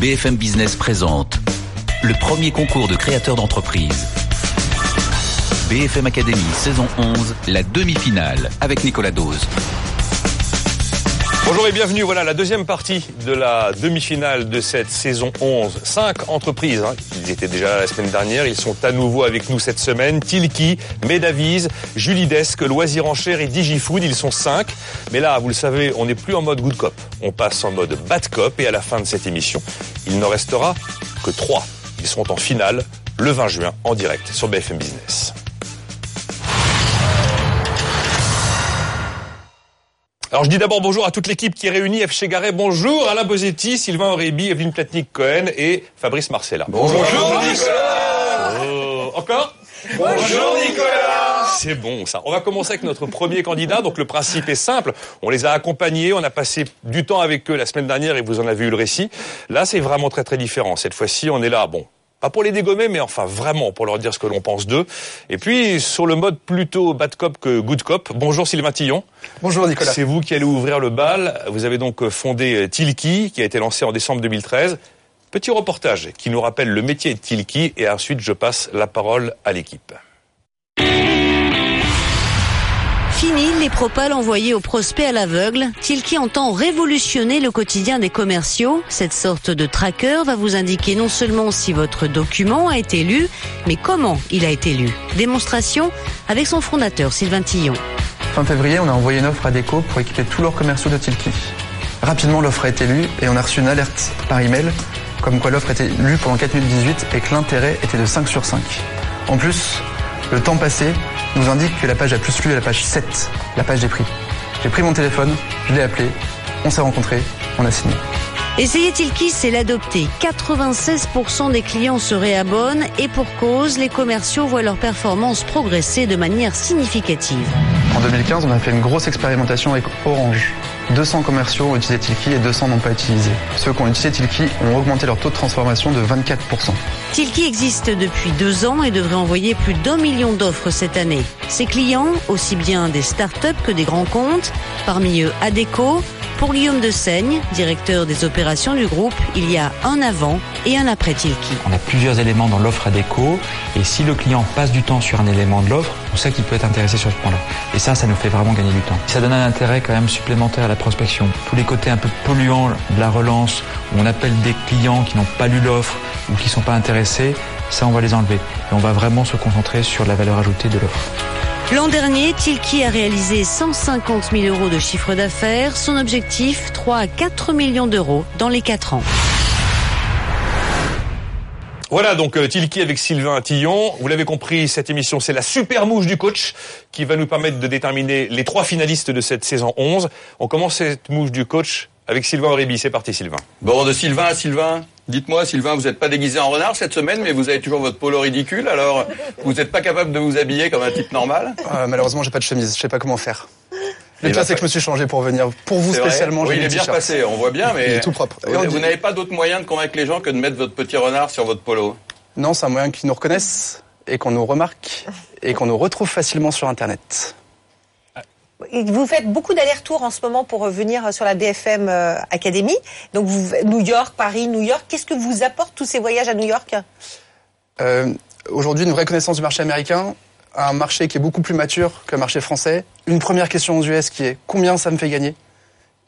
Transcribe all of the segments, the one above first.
BFM Business présente le premier concours de créateurs d'entreprise. BFM Academy saison 11, la demi-finale avec Nicolas Dose. Bonjour et bienvenue. Voilà la deuxième partie de la demi-finale de cette saison 11. Cinq entreprises, hein, ils étaient déjà là la semaine dernière, ils sont à nouveau avec nous cette semaine. Tilki, Medavise, Julidesque, Loisir Enchères et Digifood, ils sont cinq. Mais là, vous le savez, on n'est plus en mode good cop. On passe en mode bad cop et à la fin de cette émission, il n'en restera que trois. Ils seront en finale le 20 juin en direct sur BFM Business. Alors je dis d'abord bonjour à toute l'équipe qui est réunie. F. Chegaray, bonjour. Alain Bosetti, Sylvain Aurébi, Evelyne Platnik-Cohen et Fabrice Marcella. Bonjour, Nicolas. Oh, encore Bonjour Nicolas. C'est bon ça. On va commencer avec notre premier candidat. Donc le principe est simple. On les a accompagnés, on a passé du temps avec eux la semaine dernière et vous en avez eu le récit. Là c'est vraiment très très différent. Cette fois-ci on est là, bon, pas pour les dégommer, mais enfin vraiment pour leur dire ce que l'on pense d'eux. Et puis sur le mode plutôt bad cop que good cop. Bonjour Sylvain Tillon. Bonjour Nicolas. C'est vous qui allez ouvrir le bal. Vous avez donc fondé Tilki, qui a été lancé en décembre 2013. Petit reportage qui nous rappelle le métier de Tilki et ensuite je passe la parole à l'équipe. Fini les propales envoyés aux prospects à l'aveugle. Tilki entend révolutionner le quotidien des commerciaux. Cette sorte de tracker va vous indiquer non seulement si votre document a été lu, mais comment il a été lu. Démonstration avec son fondateur Sylvain Tillon. Fin février, on a envoyé une offre à Déco pour équiper tous leurs commerciaux de Tilki. Rapidement, l'offre a été lue et on a reçu une alerte par email comme quoi l'offre était lue pendant 4 minutes 18 et que l'intérêt était de 5 sur 5. En plus, le temps passé nous indique que la page a plus lu à la page 7, la page des prix. J'ai pris mon téléphone, je l'ai appelé, on s'est rencontrés, on a signé. Essayer Tilki, c'est l'adopter. 96% des clients se réabonnent et pour cause, les commerciaux voient leur performance progresser de manière significative. En 2015, on a fait une grosse expérimentation avec Orange. 200 commerciaux ont utilisé Tilki et 200 n'ont pas utilisé. Ceux qui ont utilisé Tilki ont augmenté leur taux de transformation de 24%. Tilki existe depuis deux ans et devrait envoyer plus d'un million d'offres cette année. Ses clients, aussi bien des startups que des grands comptes, parmi eux Adeco, pour Guillaume de Seigne, directeur des opérations du groupe, il y a un avant et un après Tilki. On a plusieurs éléments dans l'offre ADECO et si le client passe du temps sur un élément de l'offre, on sait qu'il peut être intéressé sur ce point-là. Et ça, ça nous fait vraiment gagner du temps. Ça donne un intérêt quand même supplémentaire à la prospection. Tous les côtés un peu polluants de la relance, où on appelle des clients qui n'ont pas lu l'offre ou qui ne sont pas intéressés, ça on va les enlever. Et on va vraiment se concentrer sur la valeur ajoutée de l'offre. L'an dernier, Tilki a réalisé 150 000 euros de chiffre d'affaires. Son objectif, 3 à 4 millions d'euros dans les 4 ans. Voilà donc euh, Tilki avec Sylvain Tillon. Vous l'avez compris, cette émission c'est la super mouche du coach qui va nous permettre de déterminer les trois finalistes de cette saison 11. On commence cette mouche du coach avec Sylvain Aurébi. C'est parti Sylvain. Bon, de Sylvain à Sylvain. Dites-moi, Sylvain, vous n'êtes pas déguisé en renard cette semaine, mais vous avez toujours votre polo ridicule, alors vous n'êtes pas capable de vous habiller comme un type normal? Euh, malheureusement, j'ai pas de chemise, je sais pas comment faire. Le Eh pire, ben, c'est que je me suis changé pour venir. Pour vous spécialement, Oui, j'ai il mis est le bien passé, on voit bien, mais Il est tout propre. Vous, vous n'avez pas d'autre moyen de convaincre les gens que de mettre votre petit renard sur votre polo? Non, c'est un moyen qu'ils nous reconnaissent et qu'on nous remarque et qu'on nous retrouve facilement sur Internet. Vous faites beaucoup d'allers-retours en ce moment pour revenir sur la BFM euh, Academy. Donc vous, New York, Paris, New York. Qu'est-ce que vous apportent tous ces voyages à New York? Euh, Aujourd'hui, une vraie connaissance du marché américain, un marché qui est beaucoup plus mature que le marché français. Une première question aux US qui est combien ça me fait gagner?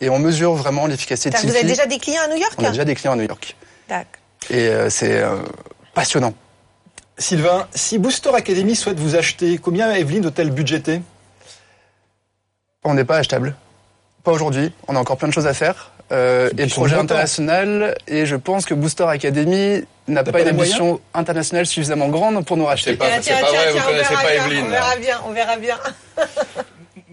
Et on mesure vraiment l'efficacité de Vous avez déjà des clients à New York? On a déjà des clients à New York. D'accord. Et euh, c'est euh, passionnant. Sylvain, si Booster Academy souhaite vous acheter, combien Evelyne doit-elle budgéter? On n'est pas achetable. Pas aujourd'hui. On a encore plein de choses à faire. Euh, et projet international. Et je pense que Booster Academy n'a pas, pas une les ambition internationale suffisamment grande pour nous C'est racheter. pas, c'est pas vrai, vous connaissez pas Evelyne. On verra bien, on verra bien.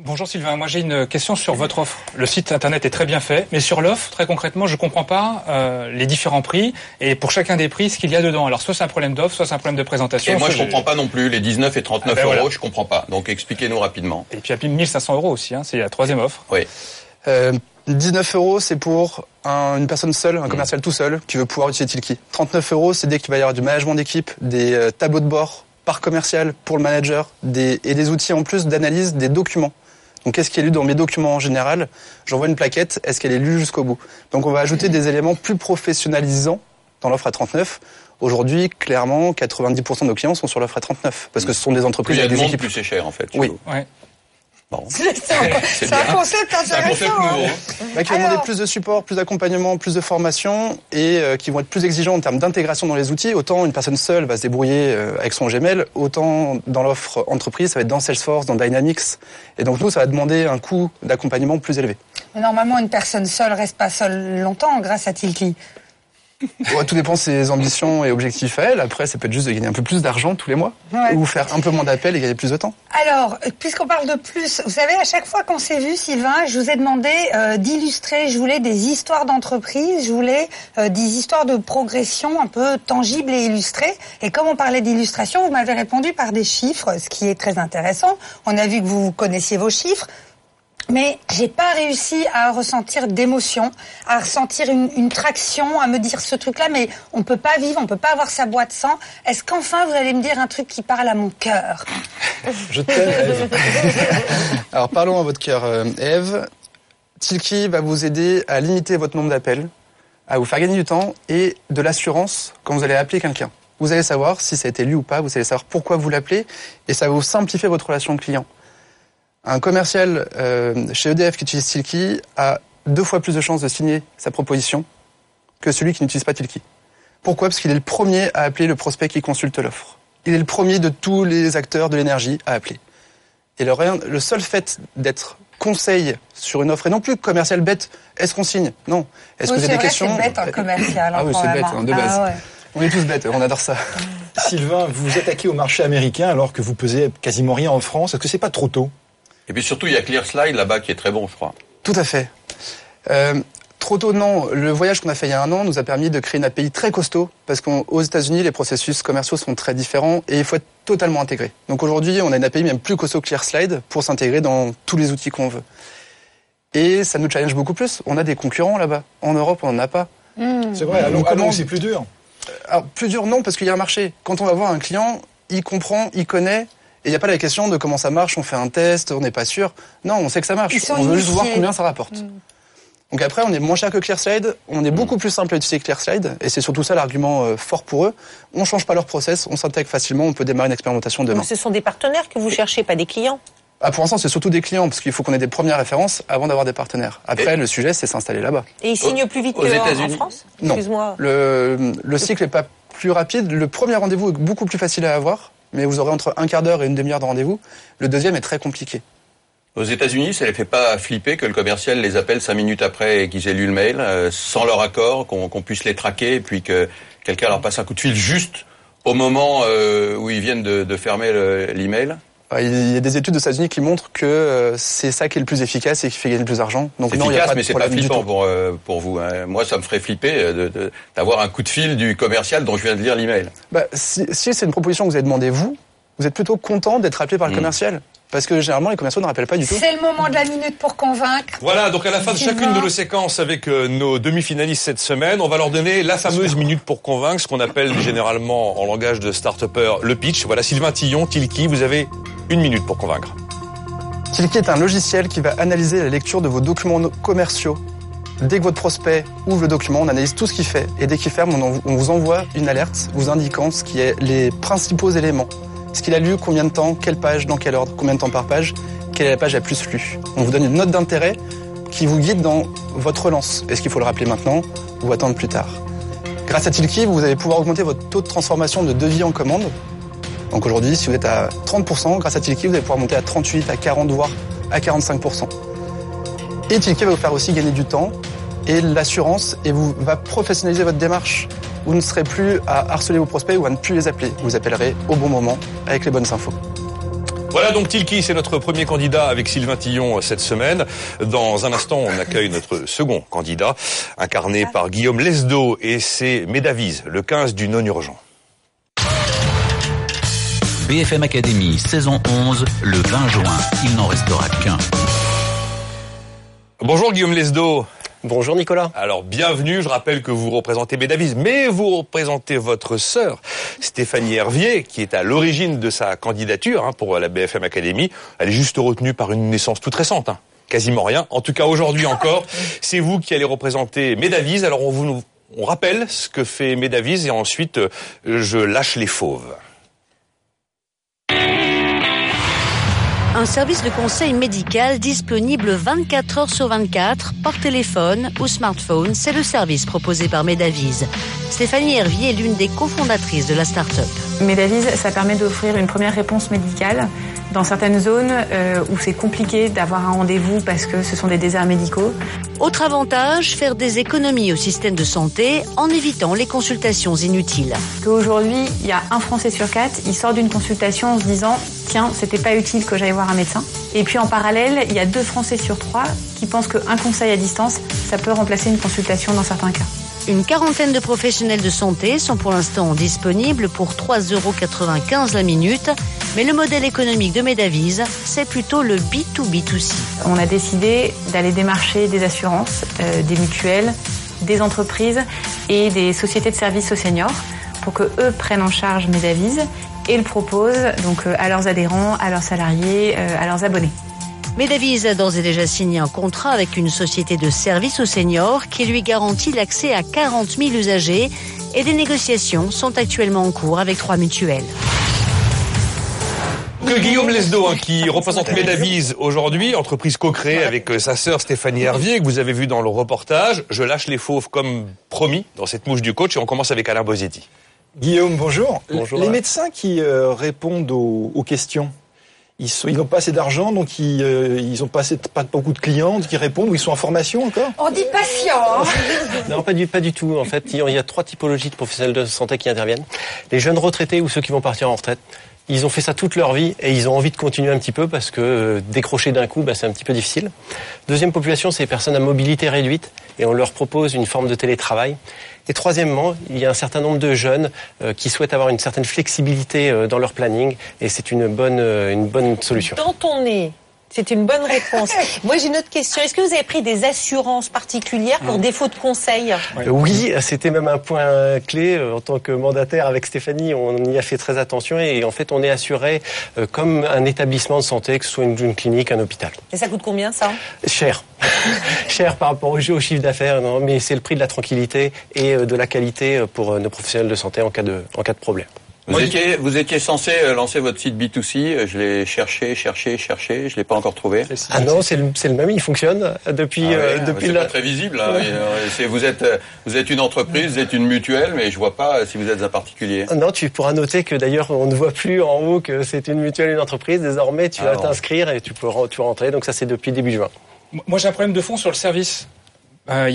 Bonjour Sylvain, moi j'ai une question sur votre offre. Le site internet est très bien fait, mais sur l'offre, très concrètement, je comprends pas euh, les différents prix et pour chacun des prix ce qu'il y a dedans. Alors soit c'est un problème d'offre, soit c'est un problème de présentation. Et moi, je comprends pas non plus les 19 et 39 Ah ben euros, voilà. je comprends pas. Donc expliquez-nous rapidement. Et puis il y a 1500 euros aussi, hein, c'est la troisième offre. Oui. Euh, 19 euros, c'est pour un- une personne seule, un commercial tout seul, qui veut pouvoir utiliser Tilki. 39 euros, c'est dès qu'il va y avoir du management d'équipe, des euh, tableaux de bord par commercial pour le manager, des, et des outils en plus d'analyse des documents. Donc qu'est-ce qui est lu dans mes documents en général? J'envoie une plaquette, est-ce qu'elle est lue jusqu'au bout? Donc on va ajouter des éléments plus professionnalisants dans l'offre à 39. Aujourd'hui, clairement, 90% de nos clients sont sur l'offre à 39 parce que ce sont des Plus entreprises a avec de des équipes. plus c'est cher en fait. Oui. Ouais. Bon. C'est un, concept C'est un concept intéressant. hein. nouveau. hein. Bah, qui vont Alors- demander plus de support, plus d'accompagnement, plus de formation et euh, qui vont être plus exigeants en termes d'intégration dans les outils. Autant une personne seule va se débrouiller euh, avec son Gmail, autant dans l'offre entreprise, ça va être dans Salesforce, dans Dynamics. Et donc nous, ça va demander un coût d'accompagnement plus élevé. Mais normalement, une personne seule reste pas seule longtemps grâce à Tilki. Ouais, tout dépend de ses ambitions et objectifs à elle. Après, ça peut être juste de gagner un peu plus d'argent tous les mois Ouais. ou faire un peu moins d'appels et gagner plus de temps. Alors, puisqu'on parle de plus, vous savez, à chaque fois qu'on s'est vu, Sylvain, je vous ai demandé euh, d'illustrer, je voulais des histoires d'entreprise, je voulais euh, des histoires de progression un peu tangibles et illustrées. Et comme on parlait d'illustration, vous m'avez répondu par des chiffres, ce qui est très intéressant. On a vu que vous connaissiez vos chiffres. Mais j'ai pas réussi à ressentir d'émotion, à ressentir une, traction, à me dire ce truc-là, mais on peut pas vivre, on peut pas avoir sa boîte sans. Est-ce qu'enfin vous allez me dire un truc qui parle à mon cœur? Je t'aime. Alors parlons à votre cœur, euh, Eve. Tilki va vous aider à limiter votre nombre d'appels, à vous faire gagner du temps et de l'assurance quand vous allez appeler quelqu'un. Vous allez savoir si ça a été lu ou pas, vous allez savoir pourquoi vous l'appelez et ça va vous simplifier votre relation client. Un commercial euh, chez EDF qui utilise Tilki a deux fois plus de chances de signer sa proposition que celui qui n'utilise pas Tilki. Pourquoi? Parce qu'il est le premier à appeler le prospect qui consulte l'offre. Il est le premier de tous les acteurs de l'énergie à appeler. Et le, rien- le seul fait d'être conseil sur une offre et non plus commercial bête, est-ce qu'on signe? Non. Est-ce Oui, que vous c'est avez des vrai, questions? c'est bête un commercial. Ah hein, oui, quand c'est bête, hein. hein, de Ah base. ouais. On est tous bêtes, on adore ça. Sylvain, vous vous attaquez au marché américain alors que vous pesez quasiment rien en France. Est-ce que c'est pas trop tôt? Et puis surtout, il y a ClearSlide là-bas qui est très bon, je crois. Tout à fait. Euh, trop tôt, non. Le voyage qu'on a fait il y a un an nous a permis de créer une API très costaud parce qu'aux États-Unis, les processus commerciaux sont très différents et il faut être totalement intégré. Donc aujourd'hui, on a une API même plus costaud que ClearSlide pour s'intégrer dans tous les outils qu'on veut. Et ça nous challenge beaucoup plus. On a des concurrents là-bas. En Europe, on n'en a pas. C'est vrai, alors, alors c'est plus dur. Alors, plus dur, non, parce qu'il y a un marché. Quand on va voir un client, il comprend, il connaît, et il n'y a pas la question de comment ça marche, on fait un test, on n'est pas sûr. Non, on sait que ça marche. On veut juste voir combien ça rapporte. Donc après, on est moins cher que ClearSlide, on est beaucoup plus simple à utiliser que ClearSlide, et c'est surtout ça l'argument euh, fort pour eux. On change pas leur process, on s'intègre facilement, on peut démarrer une expérimentation demain. Ce sont des partenaires que vous cherchez, pas des clients? Ah, pour l'instant, c'est surtout des clients, parce qu'il faut qu'on ait des premières références avant d'avoir des partenaires. Après, le sujet, c'est s'installer là-bas. Et ils signent plus vite aux qu'en France? Non. Excuse-moi. Le, le cycle n'est pas plus rapide. Le premier rendez-vous est beaucoup plus facile à avoir, mais vous aurez entre un quart d'heure et une demi-heure de rendez-vous. Le deuxième est très compliqué. Aux États-Unis, ça les fait pas flipper que le commercial les appelle cinq minutes après qu'ils aient lu le mail, euh, sans leur accord, qu'on puisse les traquer, et puis que quelqu'un leur passe un coup de fil juste au moment euh, où ils viennent de, fermer le- l'email. Il y a des études aux États-Unis qui montrent que euh, c'est ça qui est le plus efficace et qui fait gagner le plus d'argent. Donc non, il n'y a pas de mais c'est pas flippant pour, euh, pour vous. hein. Moi, ça me ferait flipper euh, de- de- d'avoir un coup de fil du commercial dont je viens de lire l'email. Bah, si si c'est une proposition que vous avez demandé vous, vous êtes plutôt content d'être appelé par le Mm. commercial? Parce que généralement, les commerciaux ne rappellent pas du tout. C'est le moment de la minute pour convaincre. Voilà, donc à la fin de chacune de nos séquences avec nos demi-finalistes cette semaine, on va leur donner la fameuse minute pour convaincre, ce qu'on appelle généralement en langage de start-upper le pitch. Voilà, Sylvain Tillon, Tilki, vous avez une minute pour convaincre. Tilki est un logiciel qui va analyser la lecture de vos documents commerciaux. Dès que votre prospect ouvre le document, on analyse tout ce qu'il fait et dès qu'il ferme, on vous envoie une alerte vous indiquant ce qui est les principaux éléments. Ce qu'il a lu, combien de temps, quelle page, dans quel ordre, combien de temps par page, quelle est la page la plus lue. On vous donne une note d'intérêt qui vous guide dans votre relance. Est-ce qu'il faut le rappeler maintenant ou attendre plus tard? Grâce à Tilki, vous allez pouvoir augmenter votre taux de transformation de devis en commande. Donc aujourd'hui, si vous êtes à 30%, grâce à Tilki, vous allez pouvoir monter à 38, à 40, voire à 45%. Et Tilki va vous faire aussi gagner du temps et l'assurance et vous va professionnaliser votre démarche. Vous ne serez plus à harceler vos prospects ou à ne plus les appeler. Vous appellerez au bon moment avec les bonnes infos. Voilà donc Tilki, c'est notre premier candidat avec Sylvain Tillon euh, cette semaine. Dans un instant, on accueille notre second candidat, incarné par Guillaume Lesdo et c'est Médavise, le 15 du non-urgent. BFM Academy, saison 11, le 20 juin. Il n'en restera qu'un. Bonjour Guillaume Lesdo. Bonjour Nicolas. Alors bienvenue, je rappelle que vous représentez Bédavise, mais vous représentez votre sœur Stéphanie Hervier, qui est à l'origine de sa candidature hein, pour la BFM Academy. Elle est juste retenue par une naissance toute récente. Hein. Quasiment rien. En tout cas, aujourd'hui encore, c'est vous qui allez représenter Médavise. Alors, on vous on rappelle ce que fait Médavise et ensuite, euh, je lâche les fauves. Un service de conseil médical disponible 24 heures sur 24 par téléphone ou smartphone, c'est le service proposé par Medavise. Stéphanie Hervier est l'une des cofondatrices de la start-up. Medavise, ça permet d'offrir une première réponse médicale dans certaines zones euh, où c'est compliqué d'avoir un rendez-vous parce que ce sont des déserts médicaux. Autre avantage, faire des économies au système de santé en évitant les consultations inutiles. Aujourd'hui, il y a un Français sur quatre, il sort d'une consultation en se disant tiens, c'était pas utile que j'aille voir un médecin. Et puis en parallèle, il y a deux Français sur trois qui pensent qu'un conseil à distance, ça peut remplacer une consultation dans certains cas. Une quarantaine de professionnels de santé sont pour l'instant disponibles pour 3,95 euros la minute, mais le modèle économique de Medavise, c'est plutôt le B2B2C. On a décidé d'aller démarcher des assurances, euh, des mutuelles, des entreprises et des sociétés de services aux seniors pour que eux prennent en charge Medavise et le proposent donc euh, à leurs adhérents, à leurs salariés, euh, à leurs abonnés. Medavise a d'ores et déjà signé un contrat avec une société de services aux seniors qui lui garantit l'accès à 40 000 usagers et des négociations sont actuellement en cours avec trois mutuelles. Que Guillaume Lesdo, hein, qui représente Medavise aujourd'hui, entreprise co-créée avec euh, sa sœur Stéphanie Hervier, que vous avez vu dans le reportage. Je lâche les fauves comme promis dans cette mouche du coach et on commence avec Alain Bosetti. Guillaume, bonjour. Bonjour. Les médecins qui euh, répondent aux, aux questions, ils n'ont pas assez d'argent, donc ils euh, ils ont pas, assez, pas beaucoup de clients qui répondent, ou ils sont en formation encore? On dit patient. hein. Non, pas du, pas du tout. En fait, il y a trois typologies de professionnels de santé qui interviennent. Les jeunes retraités ou ceux qui vont partir en retraite. Ils ont fait ça toute leur vie et ils ont envie de continuer un petit peu parce que euh, décrocher d'un coup, bah, c'est un petit peu difficile. Deuxième population, c'est les personnes à mobilité réduite et on leur propose une forme de télétravail. Et troisièmement, il y a un certain nombre de jeunes euh, qui souhaitent avoir une certaine flexibilité euh, dans leur planning et c'est une bonne, une bonne solution. C'est une bonne réponse. Moi, j'ai une autre question. Est-ce que vous avez pris des assurances particulières pour défaut de conseil Euh, Oui, c'était même un point clé euh, en tant que mandataire avec Stéphanie. On y a fait très attention et en fait, on est assuré euh, comme un établissement de santé, que ce soit une, une clinique, un hôpital. Et ça coûte combien, ça? Cher, cher par rapport au, au chiffre d'affaires, non, mais c'est le prix de la tranquillité et de la qualité pour nos professionnels de santé en cas de, en cas de problème. Vous étiez, vous étiez censé euh, lancer votre site B2C. euh, Je l'ai cherché, cherché, cherché. Je l'ai pas encore trouvé. Ah non, c'est le, même, il fonctionne depuis, Ah ouais, euh, ah, depuis c'est la- pas très visible. hein. Euh, vous êtes, euh, vous êtes une entreprise, vous êtes une mutuelle, mais je vois pas euh, si vous êtes un particulier. Non, tu pourras noter que d'ailleurs on ne voit plus en haut que c'est une mutuelle, une entreprise. Désormais, tu Ah vas t'inscrire et tu peux, tu peux rentrer. Donc ça, c'est depuis début juin. Moi, j'ai un problème de fond sur le service. Euh,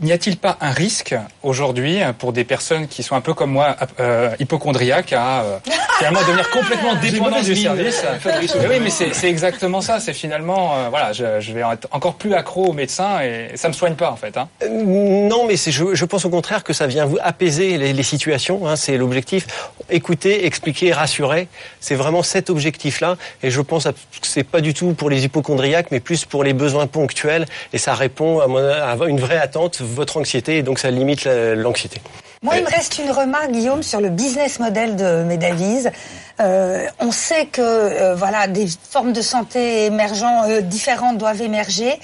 N'y a-t-il pas un risque aujourd'hui euh, pour des personnes qui sont un peu comme moi, euh, hypochondriaques, à euh, finalement devenir complètement dépendantes du service Mais Oui, mais c'est exactement ça. C'est finalement, euh, voilà, je, je vais être encore plus accro aux médecins et ça me soigne pas en fait. Hein. Euh, Non, mais je, je pense au contraire que ça vient vous apaiser les, les situations. Hein, c'est l'objectif. Écouter, expliquer, rassurer. C'est vraiment cet objectif-là. Et je pense que c'est pas du tout pour les hypochondriaques, mais plus pour les besoins ponctuels. Et ça répond à, mon- à une vraie attente, votre anxiété, et donc ça limite la- l'anxiété. Moi, il me reste une remarque, Guillaume, sur le business model de Medavise. Euh, on sait que euh, voilà, des formes de santé émergentes, euh, différentes doivent émerger.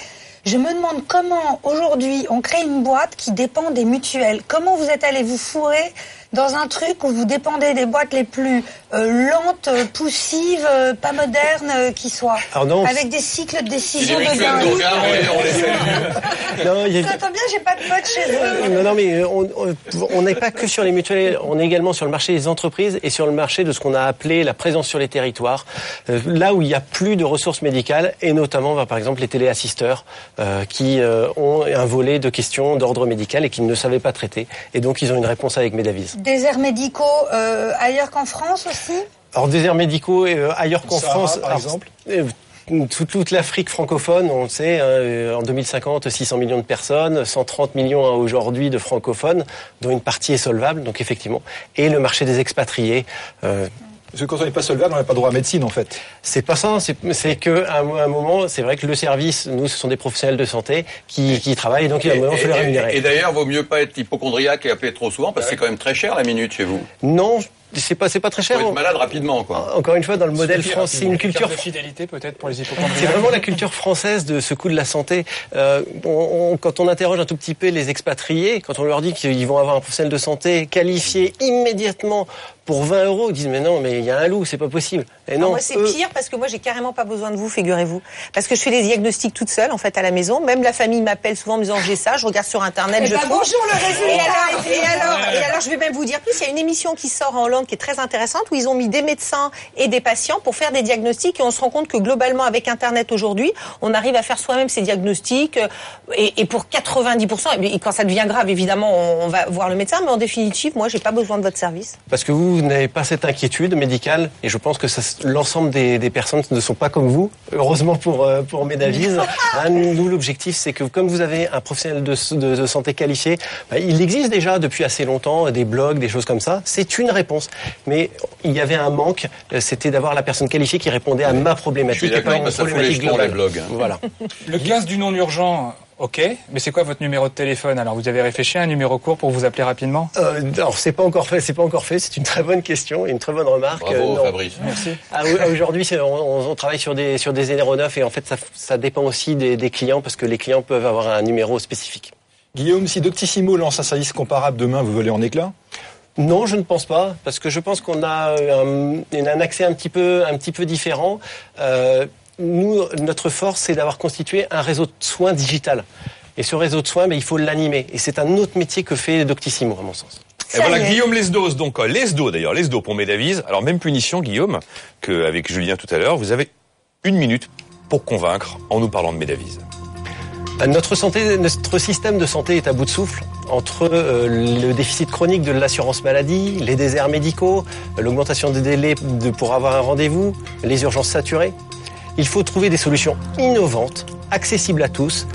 Je me demande comment aujourd'hui on crée une boîte qui dépend des mutuelles. Comment vous êtes allé vous fourrer dans un truc où vous dépendez des boîtes les plus euh, lentes, euh, poussives, euh, pas modernes euh, qui Alors non, avec des cycles de décision de dingue. salue. non, il y a- Ça tombe bien, j'ai pas de potes chez eux. Non, non, mais on n'est pas que sur les mutuelles, on est également sur le marché des entreprises et sur le marché de ce qu'on a appelé la présence sur les territoires, Euh, là où il y a plus de ressources médicales et notamment, bah, par exemple, les téléassisteurs euh, qui euh, ont un volet de questions d'ordre médical et qui ne savaient pas traiter. Et donc, ils ont une réponse avec Medavis. Déserts médicaux euh, ailleurs qu'en France aussi Alors, déserts médicaux euh, ailleurs qu'en France, par alors, exemple euh, toute, toute l'Afrique francophone, on le sait, hein, en 2050, 600 millions de personnes, 130 millions hein, aujourd'hui de francophones, dont une partie est solvable, donc effectivement. Et le marché des expatriés, euh, Parce que quand on n'est pas solvable, on n'a pas droit à médecine en fait. C'est pas ça, c'est c'est que à un moment, c'est vrai que le service, nous, ce sont des professionnels de santé qui, qui travaillent, donc il y a un moment, il faut les rémunérer. Et, et d'ailleurs, vaut mieux pas être hypochondriaque et appeler trop souvent parce que c'est quand même très cher la minute chez vous. Non, c'est pas, c'est pas très cher. Faut être malade rapidement, quoi. Encore une fois, dans le modèle français, c'est une culture de fidélité peut-être pour les C'est vraiment la culture française de ce coup de la santé. Euh, on- on- quand on interroge un tout petit peu les expatriés, quand on leur dit qu'ils vont avoir un professionnel de santé qualifié immédiatement pour 20 euros, ils disent mais non, mais il y a un loup, c'est pas possible. Et non, moi, c'est eux- pire parce que moi, j'ai carrément pas besoin de vous, figurez-vous. Parce que je fais les diagnostics toute seule, en fait, à la maison. Même la famille m'appelle souvent en me disant j'ai ça, je regarde sur Internet, Eh je ben, trouve. bonjour, le résultat. Et alors, et, alors, et alors, je vais même vous dire plus, il y a une émission qui sort en Hollande qui est très intéressante où ils ont mis des médecins et des patients pour faire des diagnostics et on se rend compte que globalement, avec Internet aujourd'hui, on arrive à faire soi-même ces diagnostics euh, et, et pour 90%, et bien, quand ça devient grave, évidemment, on, on va voir le médecin, mais en définitive, moi, j'ai pas besoin de votre service. Parce que vous, vous n'avez pas cette inquiétude médicale, et je pense que ça- l'ensemble des, des personnes ne sont pas comme vous. Heureusement pour euh, pour Medavise, Hein, nous l'objectif c'est que comme vous avez un professionnel de, de- de santé qualifié, bah, il existe déjà depuis assez longtemps des blogs, des choses comme ça. C'est une réponse, mais il y avait un manque, euh, c'était d'avoir la personne qualifiée qui répondait à ma Je problématique suis et pas une problématique jetons, les globale. blogs. Voilà. Le 15 du non urgent, ok, mais c'est quoi votre numéro de téléphone? Alors vous avez réfléchi à un numéro court pour vous appeler rapidement? Euh, alors c'est pas encore fait, c'est pas encore fait. C'est une très bonne question et une très bonne remarque. Bravo, Euh. Fabrice. Merci. Ah, Aujourd'hui, on, on travaille sur des sur des aéronefs et en fait, ça, ça dépend aussi des, des clients parce que les clients peuvent avoir un numéro spécifique. Guillaume, si Doctissimo lance un service comparable demain, vous volez en éclats Non, je ne pense pas, parce que je pense qu'on a un, un accès un petit peu, un petit peu différent. Euh, nous, notre force, c'est d'avoir constitué un réseau de soins digital. Et ce réseau de soins, mais il faut l'animer. Et c'est un autre métier que fait Doctissimo, à mon sens. Et voilà Guillaume Lesdos, donc euh, Lesdo d'ailleurs, Lesdo pour Médavise. Alors même punition Guillaume qu'avec Julien tout à l'heure, vous avez une minute pour convaincre en nous parlant de Médavise. Euh, Notre santé, notre système de santé est à bout de souffle entre euh, le déficit chronique de l'assurance maladie, les déserts médicaux, l'augmentation des délais de- pour avoir un rendez-vous, les urgences saturées. Il faut trouver des solutions innovantes, accessibles à tous,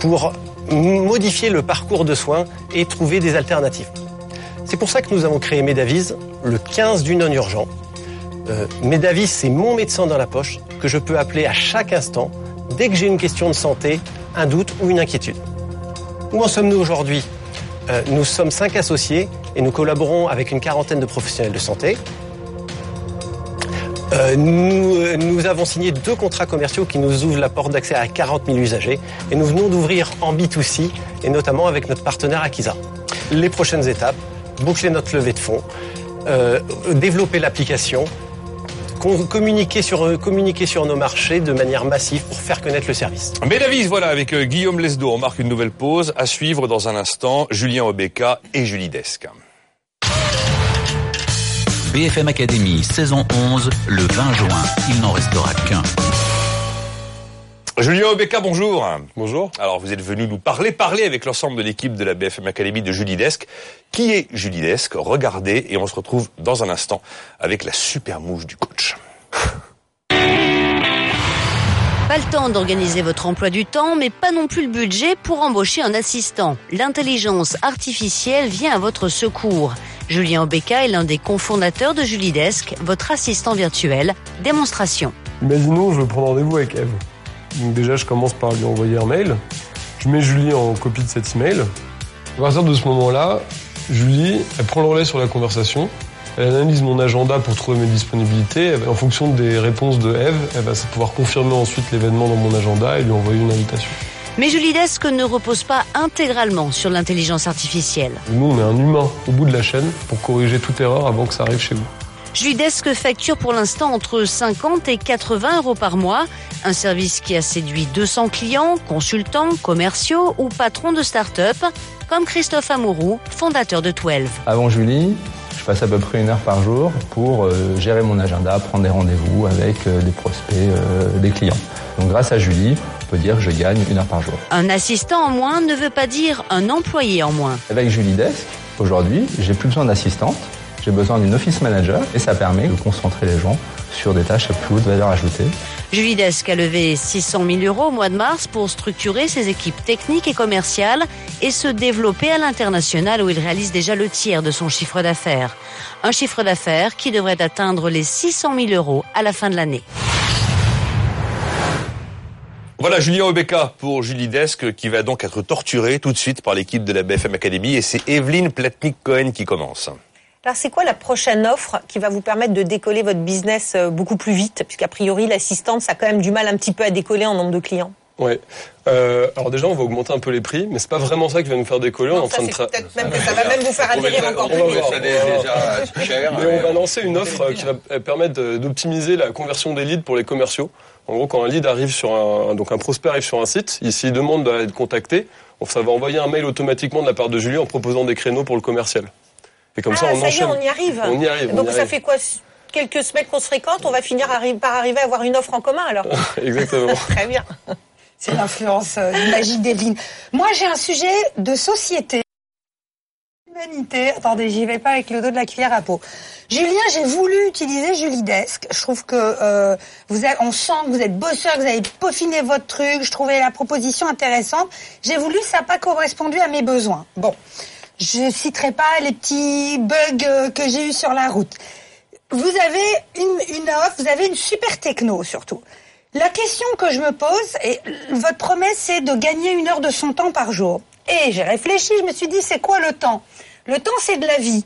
pour modifier le parcours de soins et trouver des alternatives. C'est pour ça que nous avons créé Medavise, le 15 du non-urgent. Euh, Medavise, c'est mon médecin dans la poche que je peux appeler à chaque instant dès que j'ai une question de santé, un doute ou une inquiétude. Où en sommes-nous aujourd'hui? Euh, Nous sommes cinq associés et nous collaborons avec une quarantaine de professionnels de santé. Euh, nous, euh, nous avons signé deux contrats commerciaux qui nous ouvrent la porte d'accès à 40 000 usagers et nous venons d'ouvrir en B2C et notamment avec notre partenaire Akiza. Les prochaines étapes, boucler notre levée de fonds, euh, développer l'application, communiquer sur, nos marchés de manière massive pour faire connaître le service. Médavise, voilà, avec Guillaume Lesdo, on marque une nouvelle pause. À suivre dans un instant, Julien Obeka et Julie Desque. BFM Academy, saison 11, le 20 juin. Il n'en restera qu'un. Julien Obeka, bonjour. Bonjour. Alors, vous êtes venu nous parler, parler avec l'ensemble de l'équipe de la BFM Academy de Julie Desque. Qui est Julie Desque Regardez, et on se retrouve dans un instant avec la super mouche du coach. Pas le temps d'organiser votre emploi du temps, mais pas non plus le budget pour embaucher un assistant. L'intelligence artificielle vient à votre secours. Julien Obeka est l'un des cofondateurs de Julidesque, votre assistant virtuel. Démonstration. Imaginons, je veux prendre rendez-vous avec Eve. Donc déjà, je commence par lui envoyer un mail. Je mets Julie en copie de cet email. À partir de ce moment-là, Julie, elle prend le relais sur la conversation. Elle analyse mon agenda pour trouver mes disponibilités. En fonction des réponses de Eve, elle va pouvoir confirmer ensuite l'événement dans mon agenda et lui envoyer une invitation. Mais Julidesque ne repose pas intégralement sur l'intelligence artificielle. Nous, on est un humain au bout de la chaîne pour corriger toute erreur avant que ça arrive chez vous. Julidesque facture pour l'instant entre 50 et 80 euros par mois. Un service qui a séduit 200 clients, consultants, commerciaux ou patrons de start-up, comme Christophe Amourou, fondateur de 12. Avant Julie, je passe à peu près une heure par jour pour euh, gérer mon agenda, prendre des rendez-vous avec euh, des prospects, euh, des clients. Donc grâce à Julie, peut dire que je gagne une heure par jour. Un assistant en moins ne veut pas dire un employé en moins. Avec Julie Desk, aujourd'hui, j'ai plus besoin d'assistante, j'ai besoin d'une office manager et ça permet de concentrer les gens sur des tâches à plus haute valeur ajoutée Julie Desque a levé 600 000 euros au mois de mars pour structurer ses équipes techniques et commerciales et se développer à l'international où il réalise déjà le tiers de son chiffre d'affaires. Un chiffre d'affaires qui devrait atteindre les 600 000 euros à la fin de l'année. Voilà Julien Obeka pour Julie Desk qui va donc être torturée tout de suite par l'équipe de la BFM Academy et c'est Evelyne Platnik-Cohen qui commence. Alors c'est quoi la prochaine offre qui va vous permettre de décoller votre business euh, beaucoup plus vite? Puisqu'a priori l'assistante ça a quand même du mal un petit peu à décoller en nombre de clients. Ouais. Euh, alors déjà, on va augmenter un peu les prix, mais c'est pas vraiment ça qui va nous faire décoller. on est en train de ça va même vous faire atterrir encore plus vite. Mais on va lancer une offre qui va permettre d'optimiser la conversion des leads pour les commerciaux. En gros, quand un lead arrive sur un, donc un prospect arrive sur un site, ici il demande d'être contacté, ça va envoyer un mail automatiquement de la part de Julie en proposant des créneaux pour le commercial. Et comme ça, on ça y est, on y arrive. On y arrive. Donc y ça arrive. fait quoi Quelques semaines qu'on se fréquente, on va finir par arriver à avoir une offre en commun alors? Exactement. Très bien. C'est l'influence euh, magique d'Evelyne. Moi, j'ai un sujet de société. Humanité. Attendez, j'y vais pas avec le dos de la cuillère à peau. Julien, j'ai voulu utiliser Julie Desk. Je trouve que euh, vous avez, on sent que vous êtes bosseur, que vous avez peaufiné votre truc. Je trouvais la proposition intéressante. J'ai voulu, ça n'a pas correspondu à mes besoins. Bon, je citerai pas les petits bugs euh, que j'ai eu sur la route. Vous avez une, une offre, vous avez une super techno surtout. La question que je me pose, et votre promesse, c'est de gagner une heure de son temps par jour. Et j'ai réfléchi, je me suis dit, c'est quoi le temps? Le temps, c'est de la vie.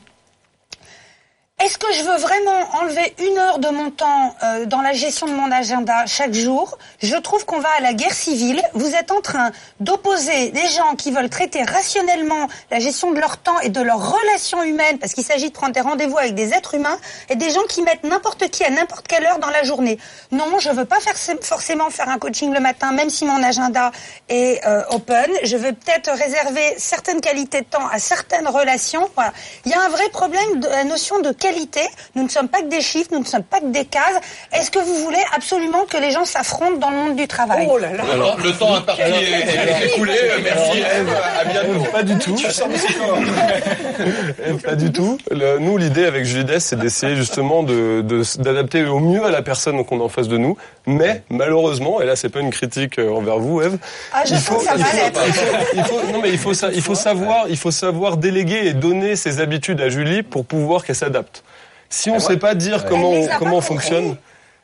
Est-ce que je veux vraiment enlever une heure de mon temps euh, dans la gestion de mon agenda chaque jour? Je trouve qu'on va à la guerre civile. Vous êtes en train d'opposer des gens qui veulent traiter rationnellement la gestion de leur temps et de leurs relations humaines, parce qu'il s'agit de prendre des rendez-vous avec des êtres humains, et des gens qui mettent n'importe qui à n'importe quelle heure dans la journée. Non, je veux pas forcément faire un coaching le matin, même si mon agenda est euh, open. Je veux peut-être réserver certaines qualités de temps à certaines relations. Il y a un vrai problème de la notion de qualité. Nous ne sommes pas que des chiffres, nous ne sommes pas que des cases. Est-ce que vous voulez absolument que les gens s'affrontent dans le monde du travail Oh là là Alors, le temps imparti est, est écoulé. Merci Eve. À bientôt. Pas du tout. pas du tout. Le- nous, l'idée avec Julie Dess, c'est d'essayer justement de- de- d'adapter au mieux à la personne qu'on a en face de nous. Mais malheureusement, et là, c'est pas une critique euh, envers vous, Eve. Ah, je il sens que ça il va faut- l'être. il faut- il faut- non, mais faut, il faut savoir, il faut savoir déléguer et donner ses habitudes à Julie pour pouvoir qu'elle s'adapte. Si on ne sait pas dire comment, a comment pas on fonctionne,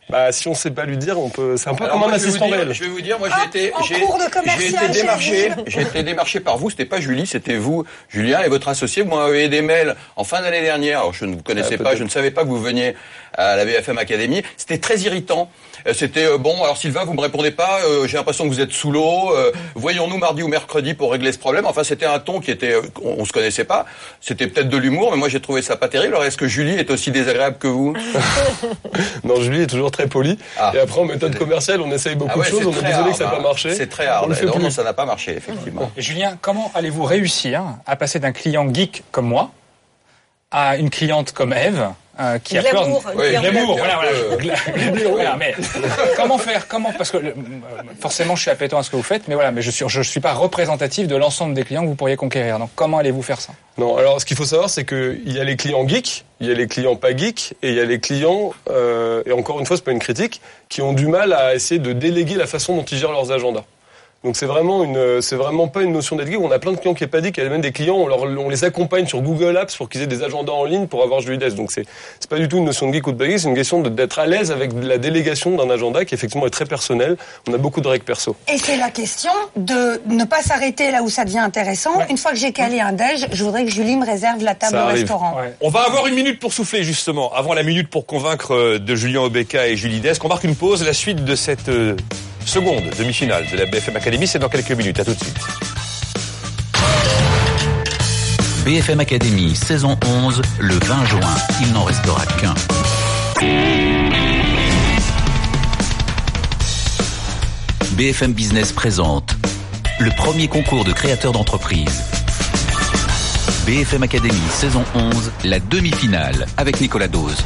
bah, si on sait pas lui dire, on peut, c'est un peu Alors comme un moi, je vais vous assistant dire- réel. Je vais vous dire, moi j'ai été, en j'ai, cours de j'ai commercial été démarché, j'ai été démarché par vous. C'était pas Julie, c'était vous, Julien et votre associé. Vous m'avez des mails en fin d'année dernière. Alors je ne vous connaissais Ah, pas, peut-être. je ne savais pas que vous veniez à la BFM Academy. C'était très irritant. Euh, C'était euh, bon. Alors Sylvain, vous me répondez pas. euh, J'ai l'impression que vous êtes sous l'eau. euh, Voyons-nous mardi ou mercredi pour régler ce problème. Enfin, c'était un ton qui était, euh, on, on se connaissait pas. C'était peut-être de l'humour, mais moi j'ai trouvé ça pas terrible. Alors est-ce que Julie est aussi désagréable que vous? Non, Julie est toujours très poli. Ah. Et après, en méthode commerciale, on essaye beaucoup Ah ouais, de choses. On est désolé hard, que ça n'a hein. pas marché. C'est très On hard. le fait Non, plus. non, ça n'a pas marché effectivement. Et Julien, comment allez-vous réussir à passer d'un client geek comme moi à une cliente comme Eve euh, qui a peur Oui, glamour, voilà, voilà. Mais comment faire Comment Parce que forcément, je suis appétant à ce que vous faites, mais voilà, mais je suis, je suis pas représentatif de l'ensemble des clients que vous pourriez conquérir. Donc, comment allez-vous faire ça? Non, alors ce qu'il faut savoir, c'est qu'il y a les clients geeks, il y a les clients pas geeks, et il y a les clients, euh, et encore une fois, c'est pas une critique, qui ont du mal à essayer de déléguer la façon dont ils gèrent leurs agendas. Donc c'est vraiment une, c'est vraiment pas une notion d'être geek. On a plein de clients qui est pas dit, il y a même des clients, on, leur, on les accompagne sur Google Apps pour qu'ils aient des agendas en ligne pour avoir Julie Desk. Donc c'est, c'est pas du tout une notion de geek ou de geek, c'est une question d'être à l'aise avec la délégation d'un agenda qui effectivement est très personnel. On a beaucoup de règles perso. Et c'est la question de ne pas s'arrêter là où ça devient intéressant. Une fois que j'ai calé un déj, je voudrais que Julie me réserve la table Ça au arrive. restaurant. On va avoir une minute pour souffler justement, avant la minute pour convaincre euh, de Julien Obeka et Julie Desk. On marque une pause, la suite de cette euh, seconde demi-finale de la BFM Academy, c'est dans quelques minutes. À tout de suite. BFM Academy, saison 11, le 20 juin. Il n'en restera qu'un. BFM Business présente le premier concours de créateurs d'entreprise. BFM Academy, saison 11, la demi-finale, avec Nicolas Dose.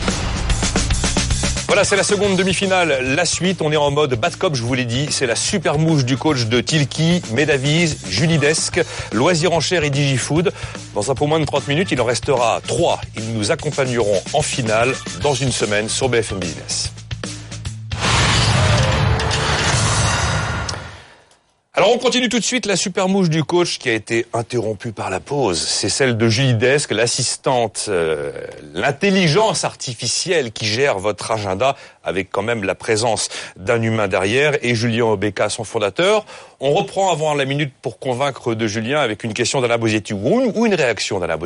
Voilà, c'est la seconde demi-finale. La suite, on est en mode bad cop, je vous l'ai dit. C'est la super mouche du coach de Tilki, Medavise, Julie Desk, Loisirs en chair et Digifood. Dans un peu moins de 30 minutes, il en restera 3. Ils nous accompagneront en finale dans une semaine sur BFM Business. Alors on continue tout de suite la super mouche du coach qui a été interrompue par la pause. C'est celle de Julie Desque, l'assistante, euh, l'intelligence artificielle qui gère votre agenda avec quand même la présence d'un humain derrière et Julien Obeka, son fondateur. On reprend avant la minute pour convaincre de Julien avec une question d'Alain Bosetti ou une, réaction d'Alain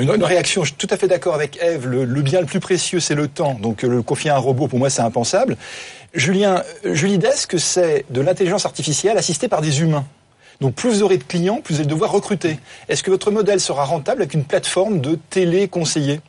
une, réaction, je suis tout à fait d'accord avec Eve. Le, le bien le plus précieux, c'est le temps. Donc euh, le confier à un robot, pour moi, c'est impensable. Julien, euh, Julie Desque, c'est de l'intelligence artificielle assistée par des humains. Donc plus vous aurez de clients, plus vous allez devoir recruter. Est-ce que votre modèle sera rentable avec une plateforme de téléconseillers?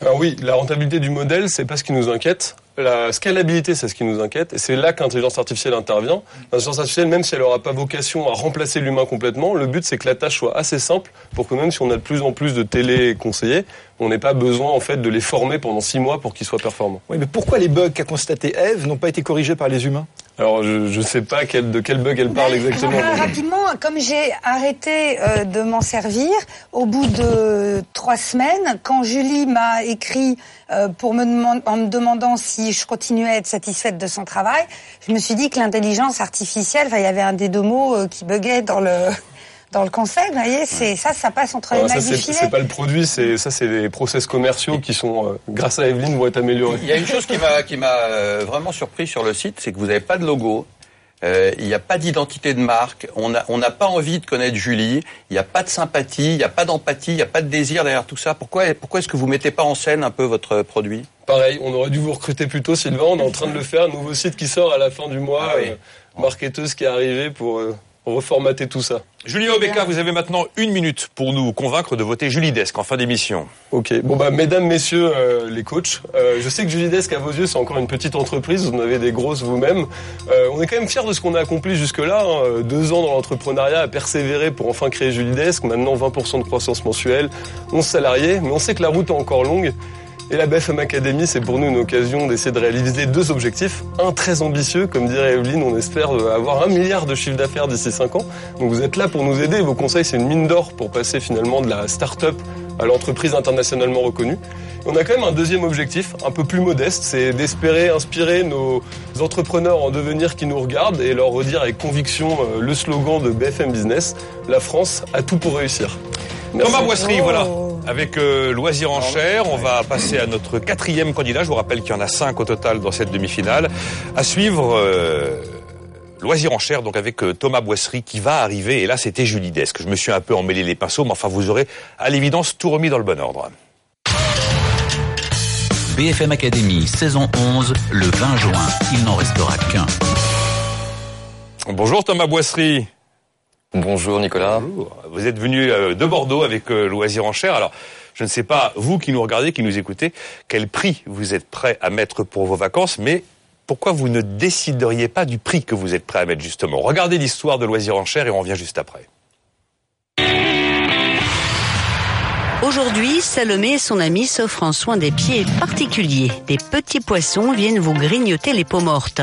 Alors oui, la rentabilité du modèle, c'est pas ce qui nous inquiète. La scalabilité, c'est ce qui nous inquiète, et c'est là que l'intelligence artificielle intervient. L'intelligence artificielle, même si elle n'aura pas vocation à remplacer l'humain complètement, le but c'est que la tâche soit assez simple pour que même si on a de plus en plus de téléconseillers, on n'ait pas besoin en fait de les former pendant six mois pour qu'ils soient performants. Oui, mais pourquoi les bugs qu'a constaté Eve n'ont pas été corrigés par les humains? Alors je ne sais pas quel, de quel bug elle parle exactement. Alors, rapidement, comme j'ai arrêté euh, de m'en servir, au bout de trois semaines, quand Julie m'a écrit euh, pour me demand- en me demandant si je continuais à être satisfaite de son travail, je me suis dit que l'intelligence artificielle, enfin, il y avait un des deux mots euh, qui buguait dans le dans le concept. Vous voyez, c'est ça, ça passe entre les Alors, du c'est pas le produit, c'est ça, c'est des process commerciaux qui sont, euh, grâce à Evelyne, vont être améliorés. Il y a une chose qui m'a qui m'a euh, vraiment surpris sur le site, c'est que vous n'avez pas de logo. Euh, il n'y a pas d'identité de marque. On n'a on n'a pas envie de connaître Julie. Il n'y a pas de sympathie. Il n'y a pas d'empathie. Il n'y a pas de désir derrière tout ça. Pourquoi pourquoi est-ce que vous mettez pas en scène un peu votre produit? Pareil, on aurait dû vous recruter plus tôt, Sylvain. On est en train de le faire. Un nouveau site qui sort à la fin du mois. Ah oui. euh, marketeuse qui est arrivée pour euh, reformater tout ça. Julien Obeka, vous avez maintenant une minute pour nous convaincre de voter Julie Desque en fin d'émission. Ok. Bon bah, mesdames, messieurs, euh, les coachs, euh, je sais que Julie Desk, à vos yeux, c'est encore une petite entreprise. Vous en avez des grosses vous-même. Euh, on est quand même fiers de ce qu'on a accompli jusque-là. hein. Deux ans dans l'entrepreneuriat, à persévérer pour enfin créer Julie Desk. Maintenant, 20% de croissance mensuelle, 11 salariés. Mais on sait que la route est encore longue. Et la BFM Academy, c'est pour nous une occasion d'essayer de réaliser deux objectifs. Un très ambitieux, comme dirait Evelyne, on espère euh, avoir un milliard de chiffre d'affaires d'ici cinq ans. Donc vous êtes là pour nous aider. Vos conseils, c'est une mine d'or pour passer finalement de la start-up à l'entreprise internationalement reconnue. Et on a quand même un deuxième objectif, un peu plus modeste, c'est d'espérer inspirer nos entrepreneurs en devenir qui nous regardent et leur redire avec conviction euh, le slogan de BFM Business, la France a tout pour réussir. Merci. Thomas Boisserie, Oh. voilà. Avec euh, Loisir en chair, on va passer à notre quatrième candidat. Je vous rappelle qu'il y en a cinq au total dans cette demi-finale. À suivre, euh, Loisir en chair, donc avec euh, Thomas Boisserie qui va arriver. Et là, c'était Julie Desque. Je me suis un peu emmêlé les pinceaux, mais enfin, vous aurez à l'évidence tout remis dans le bon ordre. BFM Academy, saison 11, le 20 juin. Il n'en restera qu'un. Bonjour Thomas Boisserie. Bonjour Nicolas. Bonjour. Vous êtes venu euh, de Bordeaux avec euh, Loisir en chair. Alors, je ne sais pas, vous qui nous regardez, qui nous écoutez, quel prix vous êtes prêt à mettre pour vos vacances, mais pourquoi vous ne décideriez pas du prix que vous êtes prêt à mettre justement? Regardez l'histoire de Loisir en chair et on revient juste après. Aujourd'hui, Salomé et son ami s'offrent un soin des pieds particulier. Des petits poissons viennent vous grignoter les peaux mortes.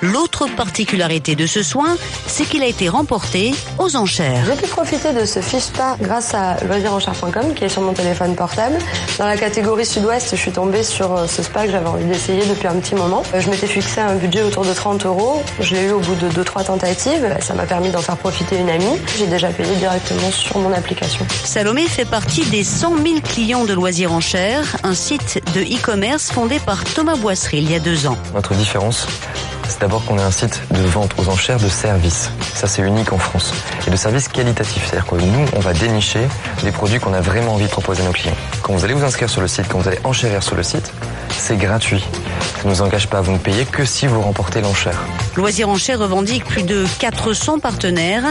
L'autre particularité de ce soin, c'est qu'il a été remporté aux enchères. J'ai pu profiter de ce fiche grâce à loisirenchère.com qui est sur mon téléphone portable. Dans la catégorie sud-ouest, je suis tombée sur euh, ce spa que j'avais envie d'essayer depuis un petit moment. Euh, Je m'étais fixé un budget autour de 30 euros. Je l'ai eu au bout de 2-3 tentatives. Ça m'a permis d'en faire profiter une amie. J'ai déjà payé directement sur mon application. Salomé fait partie des 100 000 clients de Loisirs en chair, un site de e-commerce fondé par Thomas Boisserie il y a deux ans. Notre différence, c'est d'abord qu'on est un site de vente aux enchères de services. Ça, c'est unique en France. Et de services qualitatifs. C'est-à-dire que nous, on va dénicher des produits qu'on a vraiment envie de proposer à nos clients. Quand vous allez vous inscrire sur le site, quand vous allez enchérir sur le site, c'est gratuit. Ça ne nous engage pas. Vous ne payez que si vous remportez l'enchère. Loisirs en chair revendique plus de 400 partenaires,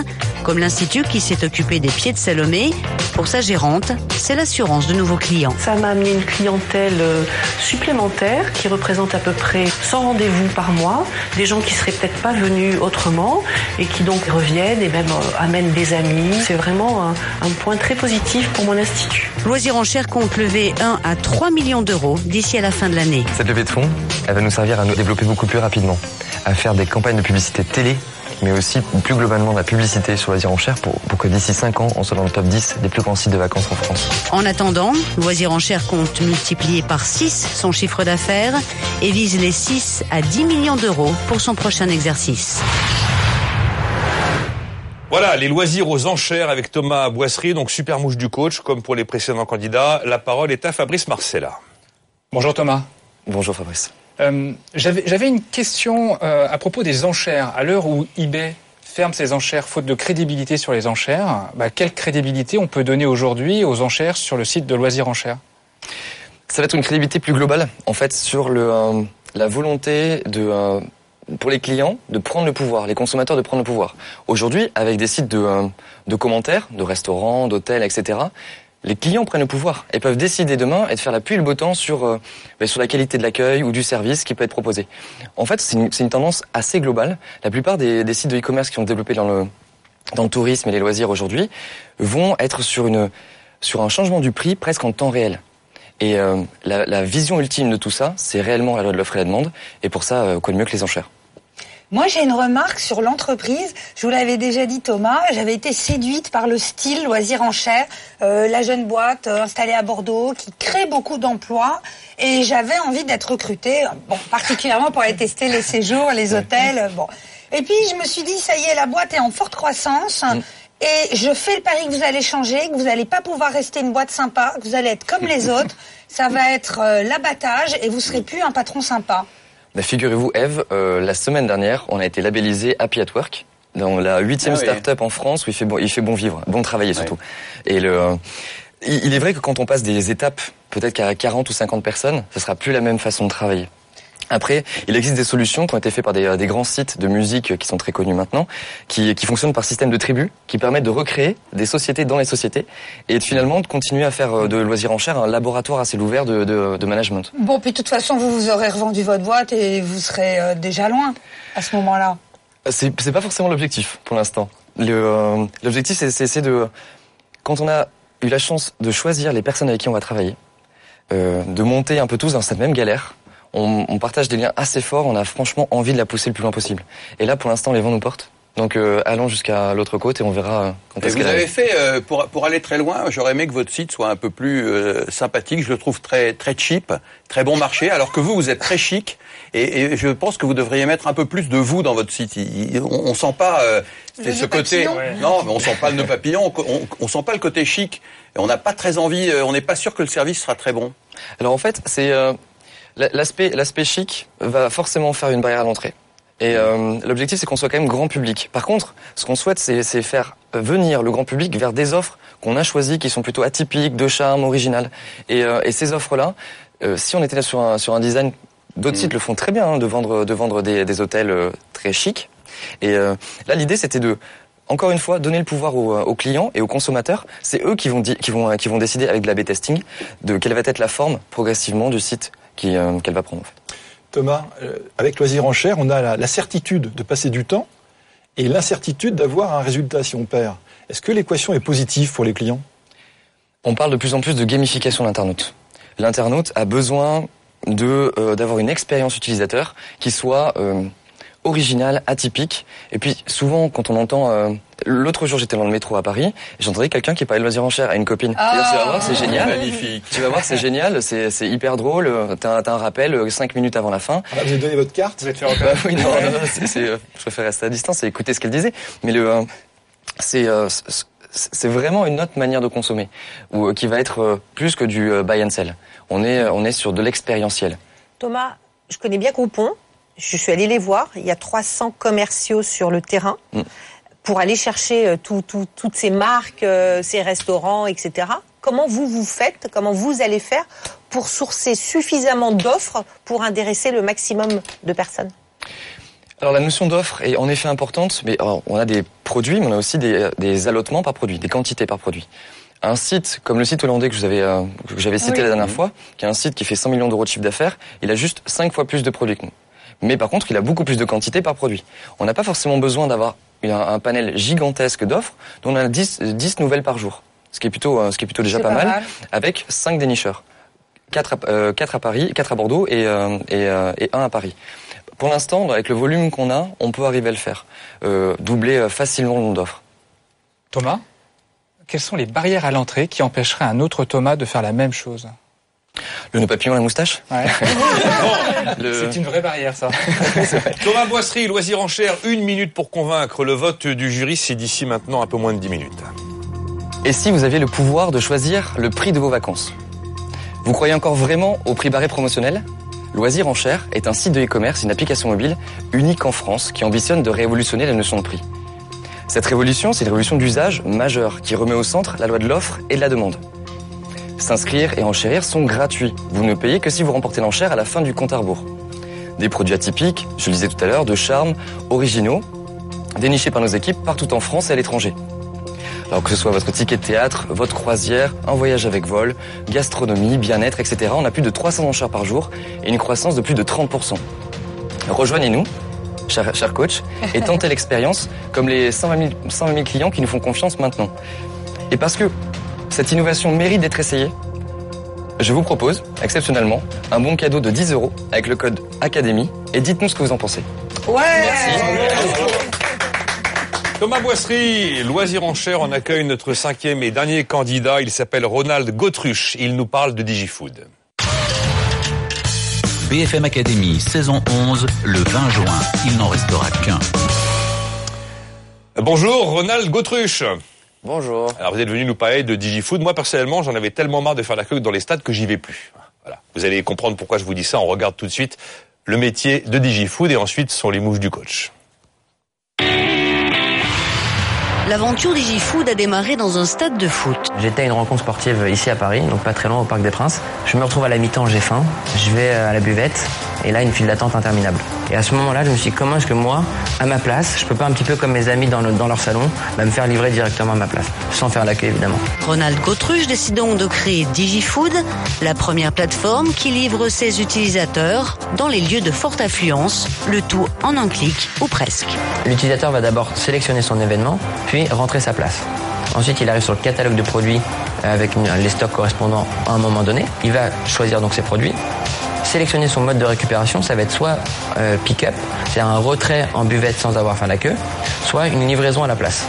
comme l'Institut qui s'est occupé des pieds de Salomé. Pour sa gérante, c'est l'assurance de nouveaux clients. Ça m'a amené une clientèle euh, supplémentaire qui représente à peu près 100 rendez-vous par mois, des gens qui seraient peut-être pas venus autrement et qui donc reviennent et même euh, amènent des amis. C'est vraiment un, un point très positif pour mon institut. Loisirs en chair compte lever 1 à 3 millions d'euros d'ici à la fin de l'année. Cette levée de fonds, elle va nous servir à nous développer beaucoup plus rapidement, à faire des campagnes de publicité télé, mais aussi plus globalement de la publicité sur les enchères pour, pour que d'ici 5 ans, on soit dans le top 10 des plus grands sites de vacances en France. En attendant, Loisirs en chair compte multiplier par 6 son chiffre d'affaires et vise les 6 à 10 millions d'euros pour son prochain exercice. Voilà, les loisirs aux enchères avec Thomas Boisserie, donc super mouche du coach, comme pour les précédents candidats. La parole est à Fabrice Marcella. Bonjour Thomas. Bonjour Fabrice. Euh, J'avais une question euh, à propos des enchères. À l'heure où eBay ferme ses enchères faute de crédibilité sur les enchères, bah, quelle crédibilité on peut donner aujourd'hui aux enchères sur le site de Loisirs Enchères? Ça va être une crédibilité plus globale, en fait, sur le, euh, la volonté de, euh, pour les clients de prendre le pouvoir, les consommateurs de prendre le pouvoir. Aujourd'hui, avec des sites de, euh, de commentaires, de restaurants, d'hôtels, etc., les clients prennent le pouvoir et peuvent décider demain et de faire la pluie et le beau temps sur, euh, ben, sur la qualité de l'accueil ou du service qui peut être proposé. En fait, c'est une, une tendance assez globale. La plupart des, des sites de e-commerce qui sont développés dans le, dans le tourisme et les loisirs aujourd'hui vont être sur, une, sur un changement du prix presque en temps réel. Et euh, la, la vision ultime de tout ça, c'est réellement la loi de l'offre et la demande. Et pour ça, euh, quoi de mieux que les enchères Moi, j'ai une remarque sur l'entreprise. Je vous l'avais déjà dit, Thomas. J'avais été séduite par le style loisir en chair, euh, la jeune boîte euh, installée à Bordeaux qui crée beaucoup d'emplois. Et j'avais envie d'être recrutée, bon, particulièrement pour aller tester les séjours, les hôtels. Bon. Et puis, je me suis dit, ça y est, la boîte est en forte croissance. Et je fais le pari que vous allez changer, que vous n'allez pas pouvoir rester une boîte sympa, que vous allez être comme les autres. Ça va être euh, l'abattage et vous serez plus un patron sympa. Bah, Figurez-vous, Eve, euh, la semaine dernière, on a été labellisé Happy at Work, dans la huitième Ah oui. start-up en France où il fait bon, il fait bon vivre, bon travailler surtout. Et le, il il est vrai que quand on passe des étapes, peut-être qu'à 40 ou 50 personnes, ce sera plus la même façon de travailler. Après, il existe des solutions qui ont été faites par des, euh, des grands sites de musique euh, qui sont très connus maintenant, qui, qui fonctionnent par système de tribus, qui permettent de recréer des sociétés dans les sociétés et de, finalement de continuer à faire euh, de loisirs en chair un laboratoire assez ouvert de, de, de management. Bon, puis de toute façon, vous vous aurez revendu votre boîte et vous serez euh, déjà loin à ce moment-là. C'est pas forcément l'objectif pour l'instant. Euh, L'objectif, c'est- c'est c'est de quand on a eu la chance de choisir les personnes avec qui on va travailler, euh, de monter un peu tous dans cette même galère. On, on partage des liens assez forts. On a franchement envie de la pousser le plus loin possible. Et là, pour l'instant, les vents nous portent. Donc, euh, allons jusqu'à l'autre côte et on verra euh, quand est-ce vous qu'elle avez arrive. fait, euh, pour, pour aller très loin, j'aurais aimé que votre site soit un peu plus euh, sympathique. Je le trouve très, très cheap, très bon marché, alors que vous, vous êtes très chic. Et, et je pense que vous devriez mettre un peu plus de vous dans votre site. Il- on, on sent pas euh, c'est Le ce côté. papillon. Non, mais on sent pas le nœud papillon. On, on, on sent pas le côté chic. Et on n'a pas très envie. on n'est pas sûr que le service sera très bon. Alors en fait, c'est euh, l'aspect l'aspect chic va forcément faire une barrière à l'entrée. Et euh, l'objectif, c'est qu'on soit quand même grand public. Par contre, ce qu'on souhaite, c'est c'est faire venir le grand public vers des offres qu'on a choisies, qui sont plutôt atypiques, de charme, originales. Et, euh, et ces offres-là, euh, si on était là sur un, sur un design, d'autres sites le font très bien, hein, de vendre, de vendre des, des hôtels euh, très chics. Et euh, là, l'idée, c'était de encore une fois, donner le pouvoir aux, euh, aux clients et aux consommateurs. C'est eux qui vont, di- qui, vont, qui vont décider avec de l'A-B testing de quelle va être la forme progressivement du site euh, qu'elle va prendre. En fait. Thomas, euh, avec Loisir en chair, on a la, la certitude de passer du temps et l'incertitude d'avoir un résultat si on perd. Est-ce que l'équation est positive pour les clients? On parle de plus en plus de gamification de l'internaute. L'internaute a besoin de euh, d'avoir une expérience utilisateur qui soit euh, originale, atypique. Et puis souvent, quand on entend... euh, L'autre jour, j'étais dans le métro à Paris, et j'entendais quelqu'un qui parlait de loisir en chair à une copine. Ah. Tu vas voir, c'est génial. Magnifique. Tu vas voir, c'est génial, c'est c'est hyper drôle. euh, T'as un rappel euh, cinq minutes avant la fin. Ah, Vous avez donné votre carte Vous êtes fait Bah oui, non, non, non, euh, je préfère rester à distance et écouter ce qu'elle disait. Mais le, euh, c'est, euh, c'est- vraiment une autre manière de consommer, ou euh, qui va être euh, plus que du euh, buy and sell. On est, euh, on est sur de l'expérientiel. Thomas, je connais bien Groupon. Je suis allée les voir. Il y a 300 commerciaux sur le terrain Mm. pour aller chercher euh, tout- tout- toutes ces marques, euh, ces restaurants, etc. Comment vous vous faites Comment vous allez faire pour sourcer suffisamment d'offres pour intéresser le maximum de personnes? Alors la notion d'offre est en effet importante, mais alors, on a des produits, mais on a aussi des, des allotements par produit, des quantités par produit. Un site comme le site hollandais que euh, j'avais cité Oui. la dernière fois, qui est un site qui fait 100 millions d'euros de chiffre d'affaires, il a juste 5 fois plus de produits que nous. Mais par contre, il a beaucoup plus de quantité par produit. On n'a pas forcément besoin d'avoir un, panel gigantesque d'offres, dont on a 10, 10 nouvelles par jour. Ce qui est plutôt, euh, ce qui est plutôt déjà pas, pas mal, mal. avec 5 dénicheurs. 4 à, euh, quatre à Paris, 4 à Bordeaux et, euh, et, euh, et 1 à Paris. Pour l'instant, avec le volume qu'on a, on peut arriver à le faire. Euh, doubler facilement le nombre d'offres. Thomas, quelles sont les barrières à l'entrée qui empêcheraient un autre Thomas de faire la même chose? Le nœud papillon la moustache C'est une vraie barrière, ça. Thomas Boisserie, loisir en chair, une minute pour convaincre. Le vote du jury, c'est d'ici maintenant un peu moins de 10 minutes. Et si vous aviez le pouvoir de choisir le prix de vos vacances? Vous croyez encore vraiment au prix barré promotionnel? Loisir en chair est un site de e-commerce, une application mobile unique en France qui ambitionne de révolutionner la notion de prix. Cette révolution, c'est une révolution d'usage majeure qui remet au centre la loi de l'offre et de la demande. S'inscrire et enchérir sont gratuits. Vous ne payez que si vous remportez l'enchère à la fin du compte à rebours. Des produits atypiques, je le disais tout à l'heure, de charme, originaux, dénichés par nos équipes partout en France et à l'étranger. Alors que ce soit votre ticket de théâtre, votre croisière, un voyage avec vol, gastronomie, bien-être, etc. On a plus de 300 enchères par jour et une croissance de plus de 30%. Rejoignez-nous, cher, cher coach, et tentez l'expérience comme les 120 000, 120 000 clients qui nous font confiance maintenant. Et parce que cette innovation mérite d'être essayée, je vous propose, exceptionnellement, un bon cadeau de 10 euros avec le code Académie et dites-nous ce que vous en pensez. Ouais Thomas Boisserie, loisir en chair, on accueille notre cinquième et dernier candidat. Il s'appelle Ronald Gautruche. Il nous parle de DigiFood. BFM Academy, saison 11, le 20 juin. Il n'en restera qu'un. Bonjour, Ronald Gautruche. Bonjour. Alors vous êtes venu nous parler de DigiFood. Moi personnellement, j'en avais tellement marre de faire la queue dans les stades que j'y vais plus. Voilà. Vous allez comprendre pourquoi je vous dis ça. On regarde tout de suite le métier de DigiFood et ensuite sont les mouches du coach. L'aventure DigiFood a démarré dans un stade de foot. J'étais à une rencontre sportive ici à Paris, donc pas très loin au Parc des Princes. Je me retrouve à la mi-temps, j'ai faim. Je vais à la buvette et là une file d'attente interminable. Et à ce moment-là, je me suis dit comment est-ce que moi, à ma place, je peux pas un petit peu comme mes amis dans, le- dans leur salon, bah, me faire livrer directement à ma place, sans faire la queue évidemment. Ronald Gautruche décide donc de créer DigiFood, la première plateforme qui livre ses utilisateurs dans les lieux de forte affluence, le tout en un clic ou presque. L'utilisateur va d'abord sélectionner son événement, puis rentrer sa place. Ensuite, il arrive sur le catalogue de produits avec les stocks correspondants à un moment donné. Il va choisir donc ses produits, sélectionner son mode de récupération. Ça va être soit euh, pick-up, c'est un retrait en buvette sans avoir fait la queue, soit une livraison à la place.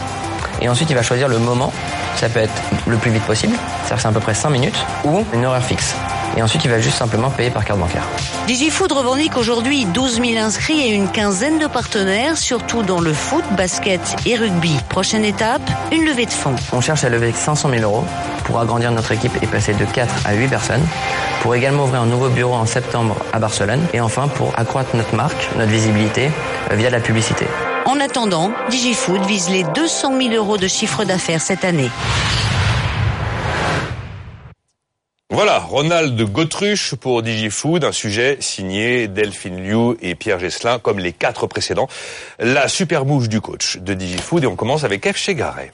Et ensuite, il va choisir le moment. Ça peut être le plus vite possible, c'est-à-dire c'est à peu près 5 minutes, ou une horaire fixe. Et ensuite, il va juste simplement payer par carte bancaire. DigiFood revendique aujourd'hui 12 000 inscrits et une quinzaine de partenaires, surtout dans le foot, basket et rugby. Prochaine étape, une levée de fonds. On cherche à lever 500 000 euros pour agrandir notre équipe et passer de 4 à 8 personnes. Pour également ouvrir un nouveau bureau en septembre à Barcelone. Et enfin, pour accroître notre marque, notre visibilité euh, via la publicité. En attendant, DigiFood vise les 200 000 euros de chiffre d'affaires cette année. Voilà, Ronald Gautruche pour DigiFood, un sujet signé Delphine Liu et Pierre Gesselin, comme les quatre précédents. La super mouche du coach de DigiFood et on commence avec F. Chegaray.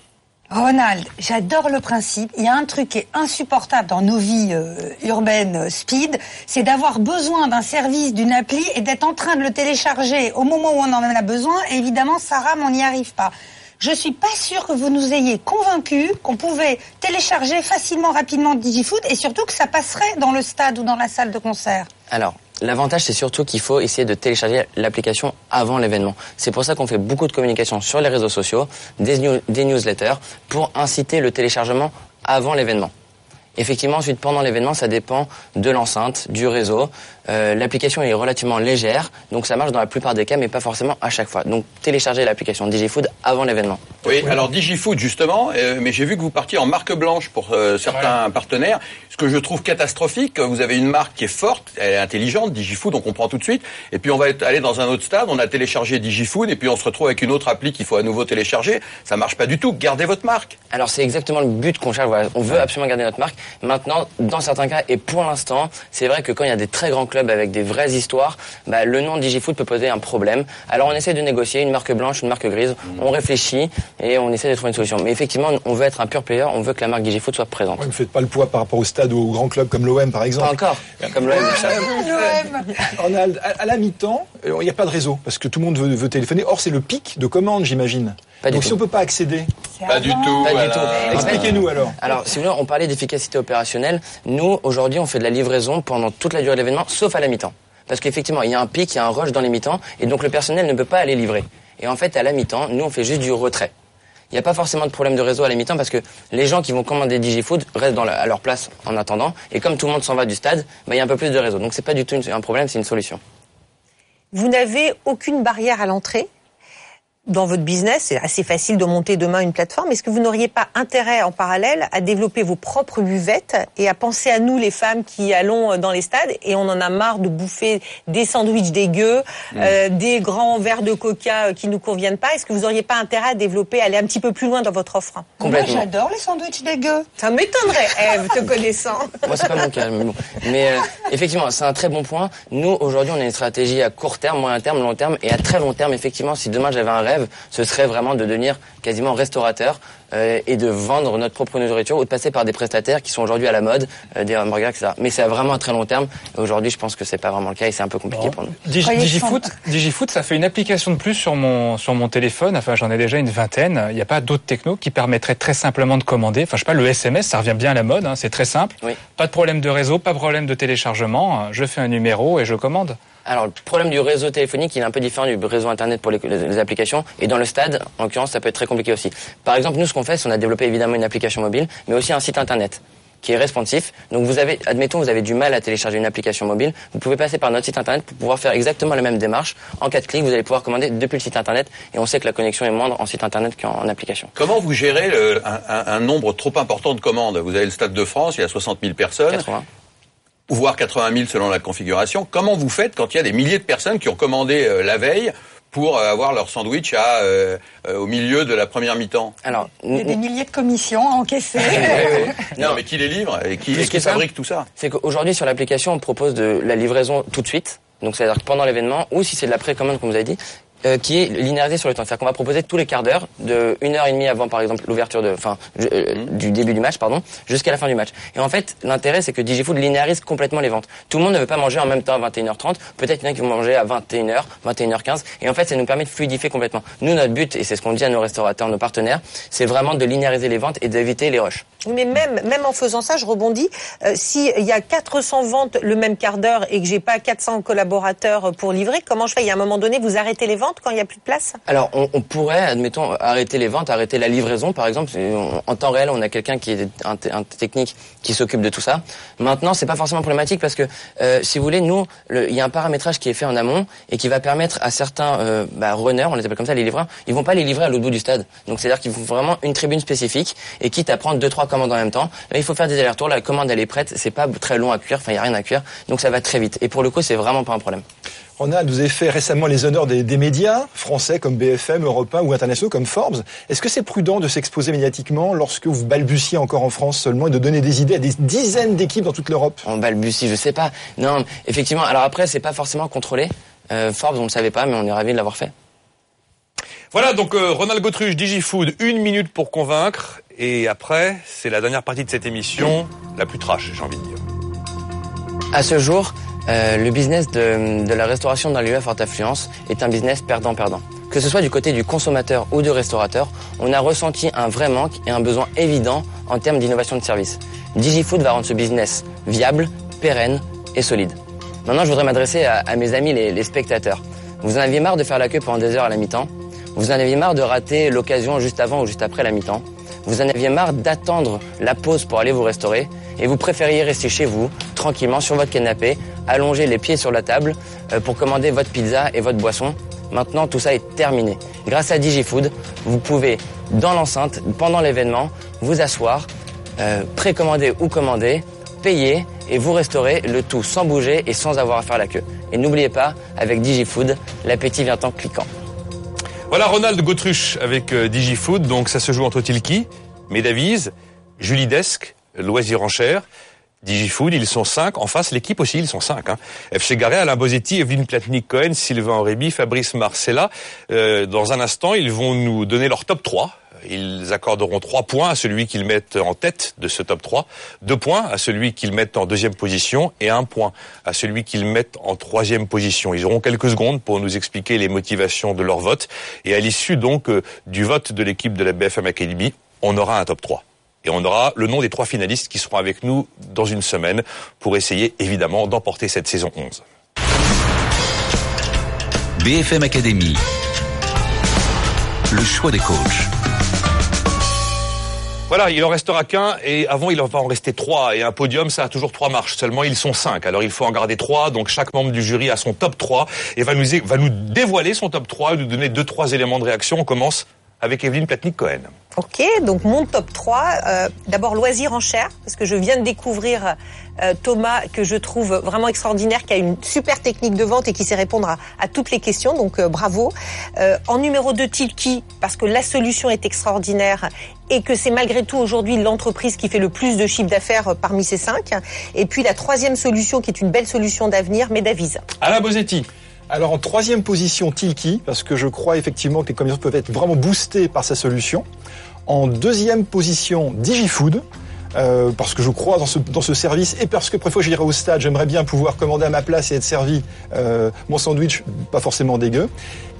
Ronald, j'adore le principe. Il y a un truc qui est insupportable dans nos vies euh, urbaines euh, speed, c'est d'avoir besoin d'un service, d'une appli et d'être en train de le télécharger au moment où on en a besoin. Évidemment, ça rame, on n'y arrive pas. Je suis pas sûre que vous nous ayez convaincus qu'on pouvait télécharger facilement, rapidement DigiFood et surtout que ça passerait dans le stade ou dans la salle de concert. Alors, l'avantage, c'est surtout qu'il faut essayer de télécharger l'application avant l'événement. C'est pour ça qu'on fait beaucoup de communication sur les réseaux sociaux, des, des newsletters, pour inciter le téléchargement avant l'événement. Effectivement, ensuite, pendant l'événement, ça dépend de l'enceinte, du réseau. Euh, l'application est relativement légère, donc ça marche dans la plupart des cas, mais pas forcément à chaque fois. Donc, téléchargez l'application DigiFood avant l'événement. Oui, alors DigiFood justement, euh, mais j'ai vu que vous partiez en marque blanche pour euh, certains partenaires, ce que je trouve catastrophique. Vous avez une marque qui est forte, elle est intelligente, DigiFood, on comprend tout de suite. Et puis on va être- aller dans un autre stade, on a téléchargé DigiFood et puis on se retrouve avec une autre appli qu'il faut à nouveau télécharger. Ça marche pas du tout. Gardez votre marque. Alors c'est exactement le but qu'on cherche. Voilà. On veut absolument garder notre marque. Maintenant, dans certains cas, et pour l'instant, c'est vrai que quand il y a des très grands clubs avec des vraies histoires, bah, le nom DigiFood peut poser un problème. Alors on essaie de négocier une marque blanche, une marque grise. On réfléchit et on essaie de trouver une solution. Mais effectivement, on veut être un pur player. On veut que la marque DigiFood soit présente. Ne faites pas le poids par rapport au stade ou au grand club comme l'OM par exemple. Pas encore. Comme l'OM. À, à la mi-temps, euh, il n'y a pas de réseau parce que tout le monde veut, veut téléphoner. Or, c'est le pic de commandes, j'imagine. Donc, tout. si on peut pas accéder, Pas du tout. Pas du tout. Expliquez-nous alors. Alors, si vous voulez, on parlait d'efficacité opérationnelle. Nous, aujourd'hui, on fait de la livraison pendant toute la durée de l'événement, sauf à la mi-temps. Parce qu'effectivement, il y a un pic, il y a un rush dans les mi-temps, et donc le personnel ne peut pas aller livrer. Et en fait, à la mi-temps, nous, on fait juste du retrait. il n'y a pas forcément de problème de réseau à la mi-temps parce que les gens qui vont commander DigiFood restent dans la- à leur place en attendant. Et comme tout le monde s'en va du stade, bah, il y a un peu plus de réseau. Donc c'est pas du tout une- un problème, c'est une solution. Vous n'avez aucune barrière à l'entrée dans votre business. C'est assez facile de monter demain une plateforme. Est-ce que vous n'auriez pas intérêt en parallèle à développer vos propres buvettes et à penser à nous, les femmes qui allons dans les stades? Et on en a marre de bouffer des sandwichs dégueux, euh, des grands verres de coca euh, qui nous conviennent pas. Est-ce que vous n'auriez pas intérêt à développer, aller un petit peu plus loin dans votre offre? Complètement. Moi, j'adore les sandwichs dégueux. Ça m'étonnerait, Eve, te connaissant. Moi, c'est pas mon cas. Mais, bon. Mais, euh, effectivement, c'est un très bon point. Nous, aujourd'hui, on a une stratégie à court terme, moyen terme, long terme et à très long terme. Effectivement, si demain j'avais un rêve, ce serait vraiment de devenir quasiment restaurateur euh, et de vendre notre propre nourriture ou de passer par des prestataires qui sont aujourd'hui à la mode, euh, des hamburgers, etc. Mais c'est vraiment à très long terme. Et aujourd'hui, je pense que c'est pas vraiment le cas et c'est un peu compliqué pour nous. Digi- Digifoot, Digifoot, ça fait une application de plus sur mon sur mon téléphone. Enfin, j'en ai déjà une vingtaine. Il n'y a pas d'autres technos qui permettraient très simplement de commander. Enfin, je sais pas, le SMS, ça revient bien à la mode. hein, c'est très simple. Pas de problème de réseau, pas de problème de téléchargement. Je fais un numéro et je commande. Alors, le problème du réseau téléphonique, il est un peu différent du réseau Internet pour les, applications. Et dans le stade, en l'occurrence, ça peut être très compliqué aussi. Par exemple, nous, ce qu'on fait, c'est on a développé évidemment une application mobile, mais aussi un site Internet qui est responsif. Donc, vous avez, admettons, vous avez du mal à télécharger une application mobile. Vous pouvez passer par notre site Internet pour pouvoir faire exactement la même démarche. En quatre clics, vous allez pouvoir commander depuis le site Internet. Et on sait que la connexion est moindre en site Internet qu'en application. Comment vous gérez le- un, un- un nombre trop important de commandes? Vous avez le Stade de France, il y a 60 000 personnes. Voire 80 000 selon la configuration. Comment vous faites quand il y a des milliers de personnes qui ont commandé euh, la veille pour euh, avoir leur sandwich à, euh, euh, au milieu de la première mi-temps? Alors, Il y a des milliers de commissions à encaisser. Non, mais qui les livre et qui, et qui ça, fabrique tout ça? C'est qu'aujourd'hui sur l'application, on propose de la livraison tout de suite. Donc c'est-à-dire que pendant l'événement, ou si c'est de la précommande, comme vous avez dit, euh, qui est linéarisé sur le temps. C'est-à-dire qu'on va proposer tous les quarts d'heure, de une heure et demie avant, par exemple, l'ouverture de, enfin, euh, du début du match, pardon, jusqu'à la fin du match. Et en fait, l'intérêt, c'est que DigiFood linéarise complètement les ventes. Tout le monde ne veut pas manger en même temps à 21h30. Peut-être qu'il y en a qui vont manger à 21h, 21h15. Et en fait, ça nous permet de fluidifier complètement. Nous, notre but, et c'est ce qu'on dit à nos restaurateurs, nos partenaires, c'est vraiment de linéariser les ventes et d'éviter les rushs. Mais même, même en faisant ça, je rebondis. Euh, S'il y a 400 ventes le même quart d'heure et que j'ai pas 400 collaborateurs pour livrer, comment je fais? Il y a un moment donné, vous arrêtez les ventes quand il y a plus de place Alors, on, pourrait, admettons, arrêter les ventes, arrêter la livraison, par exemple. En temps réel, on a quelqu'un qui est un, technique qui s'occupe de tout ça. Maintenant, c'est pas forcément problématique parce que, euh, si vous voulez, nous, il y a un paramétrage qui est fait en amont et qui va permettre à certains euh, bah, runners, on les appelle comme ça, les livreurs, ils vont pas les livrer à l'autre bout du stade. Donc, c'est-à-dire qu'il faut vraiment une tribune spécifique et quitte à prendre deux trois commandes en même temps. Là, il faut faire des allers-retours. La commande, elle est prête. C'est pas très long à cuire. Enfin, il y a rien à cuire. Donc, ça va très vite. Et pour le coup, c'est vraiment pas un problème. Ronald, vous avez fait récemment les honneurs des, des médias français comme BFM, Europe 1 ou internationaux comme Forbes. Est-ce que c'est prudent de s'exposer médiatiquement lorsque vous balbutiez encore en France seulement et de donner des idées à des dizaines d'équipes dans toute l'Europe? On balbutie, je sais pas. Non, effectivement. Alors après, c'est pas forcément contrôlé. Euh, Forbes, on le savait pas, mais on est ravi de l'avoir fait. Voilà, donc euh, Ronald Gautruche, DigiFood, une minute pour convaincre. Et après, c'est la dernière partie de cette émission, la plus trash, j'ai envie de dire. À ce jour, euh, le business de, la restauration dans les lieux à forte affluence est un business perdant-perdant. Que ce soit du côté du consommateur ou du restaurateur, on a ressenti un vrai manque et un besoin évident en termes d'innovation de service. DigiFood va rendre ce business viable, pérenne et solide. Maintenant, je voudrais m'adresser à, à mes amis les, les spectateurs. Vous en aviez marre de faire la queue pendant des heures à la mi-temps? Vous en aviez marre de rater l'occasion juste avant ou juste après la mi-temps? Vous en aviez marre d'attendre la pause pour aller vous restaurer? Et vous préfériez rester chez vous, tranquillement sur votre canapé, allonger les pieds sur la table euh, pour commander votre pizza et votre boisson Maintenant, tout ça est terminé. Grâce à DigiFood, vous pouvez, dans l'enceinte, pendant l'événement, vous asseoir, euh, précommander ou commander, payer et vous restaurer le tout sans bouger et sans avoir à faire la queue. Et n'oubliez pas, avec DigiFood, l'appétit vient en cliquant. Voilà Ronald Gautruche avec euh, DigiFood. Donc ça se joue entre Tilki, Medavise, Julie Desk, Loisir en Cher, DigiFood. Ils sont cinq. En face, l'équipe aussi, ils sont cinq. Hein. FC Alain Bosetti, Evelyne Platnik-Cohen, Sylvain Aurébi, Fabrice Marcella. Euh, dans un instant, ils vont nous donner leur top 3. Ils accorderont trois points à celui qu'ils mettent en tête de ce top 3, deux points à celui qu'ils mettent en deuxième position et un point à celui qu'ils mettent en troisième position. Ils auront quelques secondes pour nous expliquer les motivations de leur vote et à l'issue donc euh, du vote de l'équipe de la BFM Academy, on aura un top 3. Et on aura le nom des trois finalistes qui seront avec nous dans une semaine pour essayer évidemment d'emporter cette saison 11. BFM Academy. Le choix des coachs. Voilà, il en restera qu'un et avant il va en rester trois et un podium ça a toujours trois marches seulement ils sont cinq alors il faut en garder trois donc chaque membre du jury a son top 3 et va nous va nous dévoiler son top 3 et nous donner deux trois éléments de réaction on commence avec Evelyne Platnik-Cohen. Ok, donc mon top 3, euh, d'abord loisir en chair, parce que je viens de découvrir euh, Thomas, que je trouve vraiment extraordinaire, qui a une super technique de vente et qui sait répondre à, à toutes les questions, donc euh, bravo. Euh, en numéro 2, Tilki, parce que la solution est extraordinaire et que c'est malgré tout aujourd'hui l'entreprise qui fait le plus de chiffre d'affaires parmi ces cinq. Et puis la troisième solution, qui est une belle solution d'avenir, Medavise. Alain Bosetti. Alors en troisième position, Tilki, parce que je crois effectivement que les commerçants peuvent être vraiment boostés par sa solution. En deuxième position, DigiFood. Euh, parce que je crois dans ce, dans ce service et parce que fois j'irai au stade, j'aimerais bien pouvoir commander à ma place et être servi euh, mon sandwich, pas forcément dégueu.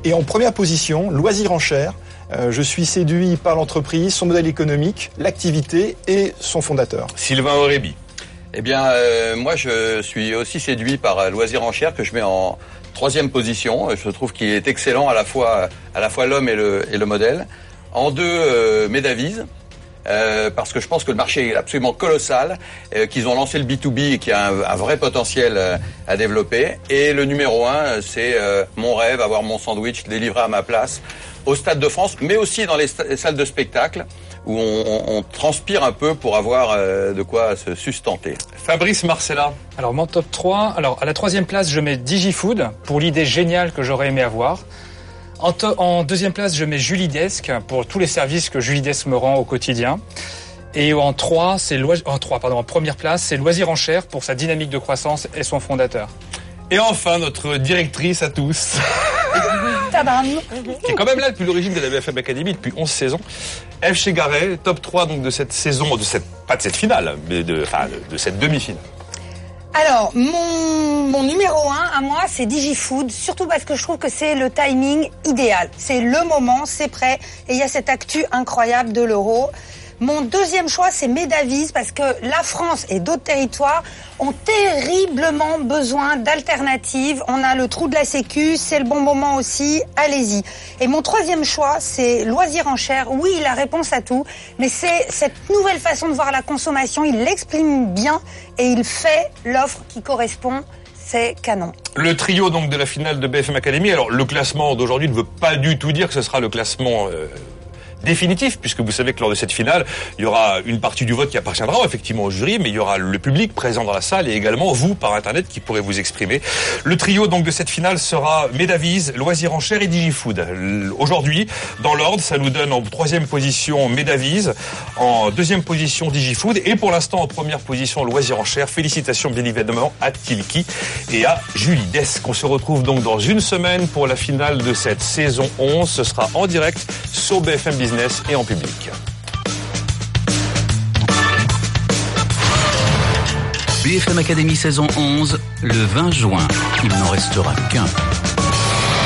Et en première position, loisir en chair. Euh, je suis séduit par l'entreprise, son modèle économique, l'activité et son fondateur. Sylvain Aurébi. Eh bien, euh, moi, je suis aussi séduit par Loisir en chair que je mets en troisième position. Je trouve qu'il est excellent à la fois à la fois l'homme et le, modèle. En deux, euh. Euh, parce que je pense que le marché est absolument colossal, euh, qu'ils ont lancé le B2B et qu'il y a un, vrai potentiel euh, à développer. Et le numéro un, c'est euh, mon rêve, avoir mon sandwich délivré à ma place au Stade de France, mais aussi dans les salles de spectacle où on, on, on, transpire un peu pour avoir euh, de quoi se sustenter. Fabrice Marcella. Alors mon top 3, alors à la troisième place je mets DigiFood pour l'idée géniale que j'aurais aimé avoir. En, en, deuxième place, je mets Julie Desk pour tous les services que Julie Desk me rend au quotidien. Et en trois, c'est en trois, pardon, en première place, c'est Loisir en chair pour sa dynamique de croissance et son fondateur. Et enfin, notre directrice à tous. qui est quand même là depuis l'origine de la BFM Academy depuis 11 saisons. Eve Chegaray, top 3 donc de cette saison, de cette, pas de cette finale, mais de, enfin, de, de cette demi-finale. Alors, mon, mon numéro un à moi, c'est DigiFood, surtout parce que je trouve que c'est le timing idéal. C'est le moment, c'est prêt, et il y a cette actu incroyable de l'euro. Mon deuxième choix, c'est Medavise, parce que la France et d'autres territoires ont terriblement besoin d'alternatives. On a le trou de la sécu, c'est le bon moment aussi, allez-y. Et mon troisième choix, c'est Loisir en chair. Oui, la réponse à tout, mais c'est cette nouvelle façon de voir la consommation. Il l'exprime bien et il fait l'offre qui correspond c'est canon. Le trio donc de la finale de BFM Academy. Alors le classement d'aujourd'hui ne veut pas du tout dire que ce sera le classement euh, définitif, puisque vous savez que lors de cette finale, il y aura une partie du vote qui appartiendra effectivement au jury, mais il y aura le public présent dans la salle et également vous par internet qui pourrez vous exprimer. Le trio donc de cette finale sera Medavise, Loisir en chair et Digifood. Aujourd'hui, dans l'ordre, ça nous donne en troisième position Medavise, en deuxième position Digifood et pour l'instant en première position Loisir en chair. Félicitations bien évidemment à Tilki et à Julie Desk. On se retrouve donc dans une semaine pour la finale de cette saison 11. Ce sera en direct sur BFM Et en public. BFM Academy saison 11, le 20 juin. Il n'en restera qu'un.